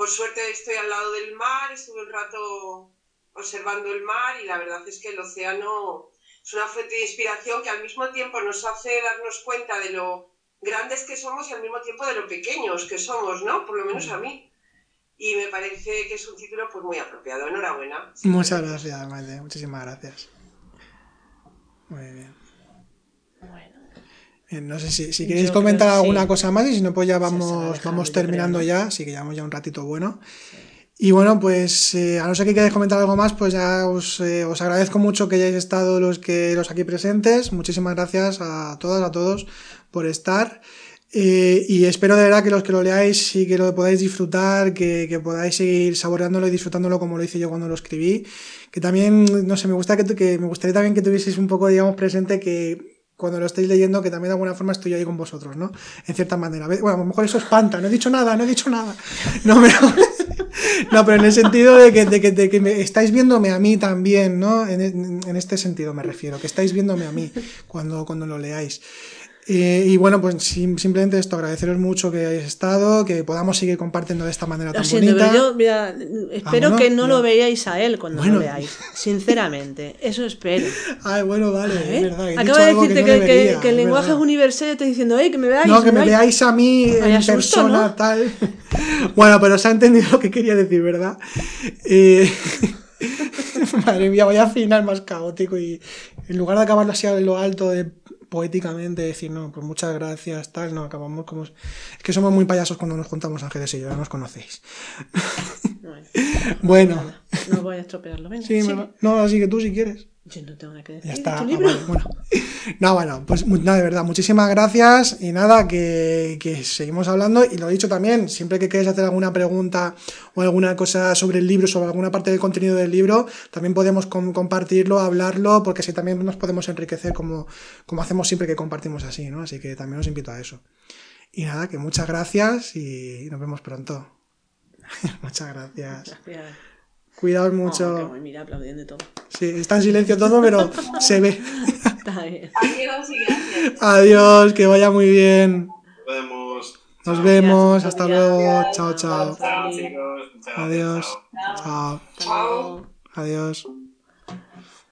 por suerte estoy al lado del mar, estuve un rato observando el mar y la verdad es que el océano es una fuente de inspiración que al mismo tiempo nos hace darnos cuenta de lo grandes que somos y al mismo tiempo de lo pequeños que somos, ¿no? Por lo menos a mí. Y me parece que es un título pues muy apropiado. Enhorabuena. Muchas gracias, Maite. Muchísimas gracias. Muy bien. Bien, no sé si, si queréis comentar alguna sí. cosa más y si no, pues ya vamos, vamos terminando ya, así que llevamos ya un ratito bueno. Y bueno, pues eh, a no ser que queráis comentar algo más, pues ya os, eh, os agradezco mucho que hayáis estado los que los aquí presentes. Muchísimas gracias a todas, a todos por estar. Eh, y espero de verdad que los que lo leáis y que lo podáis disfrutar, que, que podáis seguir saboreándolo y disfrutándolo como lo hice yo cuando lo escribí. Que también, no sé, me gusta que, que me gustaría también que tuvieseis un poco, digamos, presente que cuando lo estéis leyendo, que también de alguna forma estoy ahí con vosotros, ¿no? En cierta manera. Bueno, a lo mejor eso espanta, no he dicho nada, no he dicho nada. No, pero, *laughs* no, pero en el sentido de que, de que, de que me estáis viéndome a mí también, ¿no? En, en- en este sentido me refiero, que estáis viéndome a mí cuando, cuando lo leáis. Eh, y bueno, pues sim- simplemente esto, agradeceros mucho que hayáis estado, que podamos seguir compartiendo de esta manera lo tan siento, bonita. pero yo, mira, espero Vámonos, que no lo veáis a él cuando Bueno. lo leáis. Sinceramente, eso espero. *laughs* Ay, bueno, vale, ¿Eh? es verdad. Acabo de decirte no que, que- debería, que el es lenguaje verdad. es universal y estoy diciendo, ¡eh, que me veáis! No, que me veáis a mí en persona, ¿no? tal. *laughs* Bueno, pero se ha entendido lo que quería decir, ¿verdad? Eh, *laughs* Madre mía, vaya final más caótico y en lugar de acabarlo así a lo alto de poéticamente decir, no, pues muchas gracias, tal, no, acabamos como... Es que somos muy payasos cuando nos juntamos Ángeles y yo, ya nos conocéis. *laughs* Bueno, nada, no voy a estropearlo. Venga, sí, me- no, así que tú si quieres. Yo no tengo nada que decir. Ya ¿de está. tu ah, libro? vale, bueno. No, bueno, pues nada, de verdad, muchísimas gracias y nada, que, que seguimos hablando y lo he dicho también, siempre que queréis hacer alguna pregunta o alguna cosa sobre el libro, sobre alguna parte del contenido del libro, también podemos com- compartirlo, hablarlo, porque así también nos podemos enriquecer como, como hacemos siempre que compartimos así, ¿no? Así que también os invito a eso. Y nada, que muchas gracias y nos vemos pronto. *laughs* muchas gracias. Gracias. Cuidaos Oh, mucho. guay, mira, aplaudiendo y todo. Sí, está en silencio todo, pero *laughs* se ve. Está bien. Adiós y gracias. Adiós, que vaya muy bien. Nos Chao. vemos, Gracias, hasta luego. Chao, chao. Chao, chicos. Adiós. chao. Chao. Adiós.